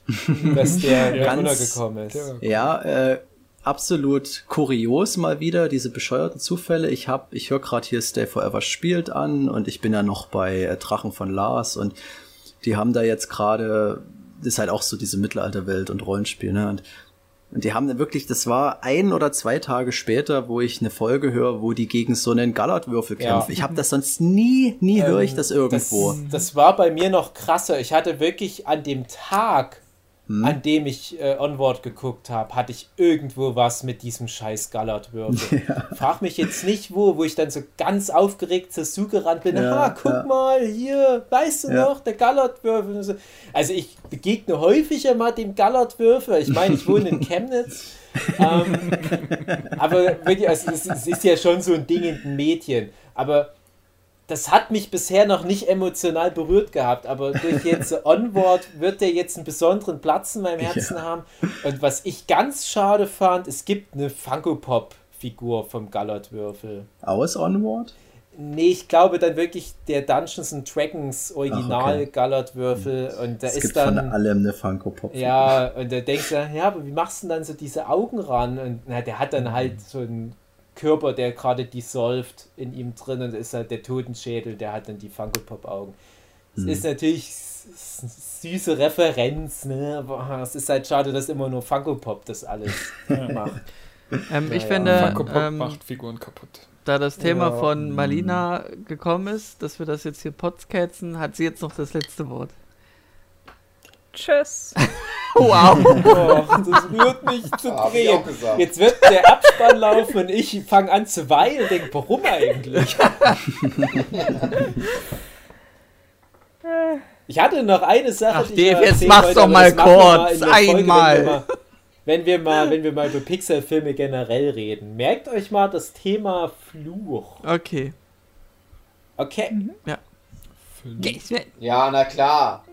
dass der ja, runtergekommen ist. Ja, äh, absolut kurios mal wieder, diese bescheuerten Zufälle. Ich hab, ich höre gerade hier Stay Forever spielt an und ich bin ja noch bei äh, Drachen von Lars und die haben da jetzt gerade, ist halt auch so diese Mittelalterwelt und Rollenspiel, ne? Und, und die haben wirklich, das war ein oder zwei Tage später, wo ich eine Folge höre, wo die gegen so einen Gallertwürfel kämpfen. Ja. Ich habe das sonst nie, nie ähm, höre ich das irgendwo. Das, das war bei mir noch krasser. Ich hatte wirklich an dem Tag hm. an dem ich äh, Onward geguckt habe, hatte ich irgendwo was mit diesem scheiß Gallert-Würfel. Ja. Frag mich jetzt nicht wo, wo ich dann so ganz aufgeregt zur Suche gerannt bin. Ja, ah, guck ja. mal, hier, weißt du noch, der Gallert-Würfel. Also ich begegne häufiger mal dem Gallert-Würfel. Ich meine, ich wohne in Chemnitz. ähm, aber also es, es ist ja schon so ein Ding in den Medien. Aber das hat mich bisher noch nicht emotional berührt gehabt, aber durch jetzt Onward wird der jetzt einen besonderen Platz in meinem Herzen ja. haben. Und was ich ganz schade fand, es gibt eine Funko Pop Figur vom Gallert-Würfel. Aus Onward? Nee, ich glaube dann wirklich der Dungeons and Dragons Original okay. Gallert-Würfel und da es ist gibt dann von allem eine Funko Pop. Ja, und da denkst du, ja, aber wie machst du denn dann so diese Augen ran? Und na, der hat dann halt so ein Körper, der gerade dissolved in ihm drin und ist halt der Totenschädel, der hat dann die Funko Pop Augen. Es Hm. ist natürlich süße Referenz, ne? Aber es ist halt schade, dass immer nur Funko Pop das alles macht. Ähm, ich Ja, finde, Funko Pop ähm, macht Figuren kaputt. da das Thema Ja. von Malina gekommen ist, dass wir das jetzt hier podcasten, hat sie jetzt noch das letzte Wort. Tschüss. Wow. Oh, das rührt mich zu drehen. Jetzt wird der Abspann laufen und ich fange an zu weinen und denke, warum eigentlich? Ich hatte noch eine Sache, Ach, Dave, jetzt mach's wollte, doch mal kurz, in der Folge, einmal. Wenn wir mal, wenn wir mal über Pixar-Filme generell reden, merkt euch mal das Thema Fluch. Okay. Okay. Fünf. Ja, na klar.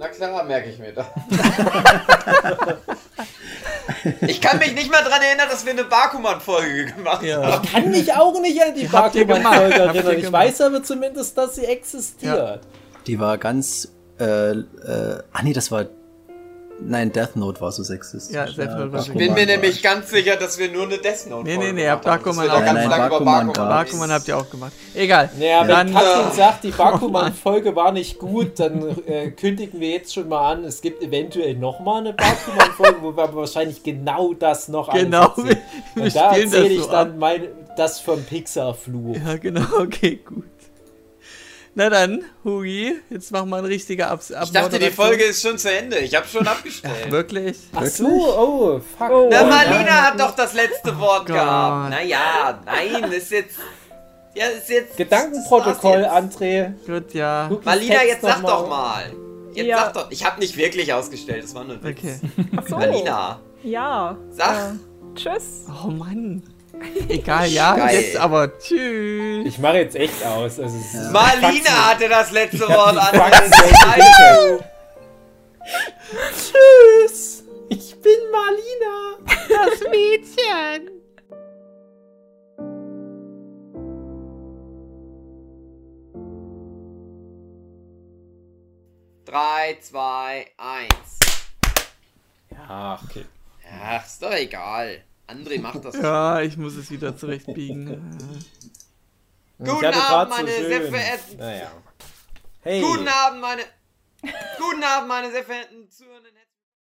Na klar, merke ich mir das. ich kann mich nicht mal dran erinnern, dass wir eine Bakuman-Folge gemacht Ja. haben. Kann mich auch nicht an die, Die Bakuman-Folge erinnern. Ich weiß aber zumindest, dass sie existiert. Die war ganz. Äh, äh, ah nee, das war. Nein, Death Note war so sexistisch. Ja, Death Note war Ich bin mir nämlich ganz sicher, dass wir nur eine Death Note Nee, nee, Folge nee, habt gemacht haben. Bakuman auch ganz Nein, lange über Bakuman Bakuman. habt ihr auch gemacht. Egal. Naja, wenn Katrin sagt, die Bakuman-Folge war nicht gut, dann äh, kündigen wir jetzt schon mal an, es gibt eventuell nochmal eine Bakuman-Folge, wo wir aber wahrscheinlich genau das noch Genau, wir, wir Und da erzähle ich so dann mein, das vom Pixar-Fluch. Ja, genau, okay, gut. Na dann, Hugi, jetzt mach mal ein richtiger Abs Ich dachte, die Folge ist schon zu Ende. Ich habe schon abgestellt. Wirklich? Ach so, oh, fuck. Oh. Na, Oh, Malina hat doch das letzte Wort Gott. gehabt. Naja, nein, ist jetzt. Ja, ist jetzt. Gedankenprotokoll, war's André. Gut, ja. Malina, Text jetzt sag doch mal. Jetzt Ja. sag doch. Ich habe nicht wirklich ausgestellt, das war nur ein Witz. Okay. Ach so. Malina, Ja. sag. Äh, tschüss. Oh Mann. Egal, ja, Geil. jetzt aber tschüss. Ich mache jetzt echt aus. Also, ist- Malina hatte das letzte Wort an. Tschüss. Ich bin Malina. Das Mädchen. Drei, zwei, eins. Ach, Okay. Ja, ist doch egal. André macht das schon. Ja, ich muss es wieder zurechtbiegen. Guten Abend, so meine sehr schön- verehrten. Naja. Hey. Guten Abend, meine. Guten Abend, meine sehr verehrten Zuhörenden.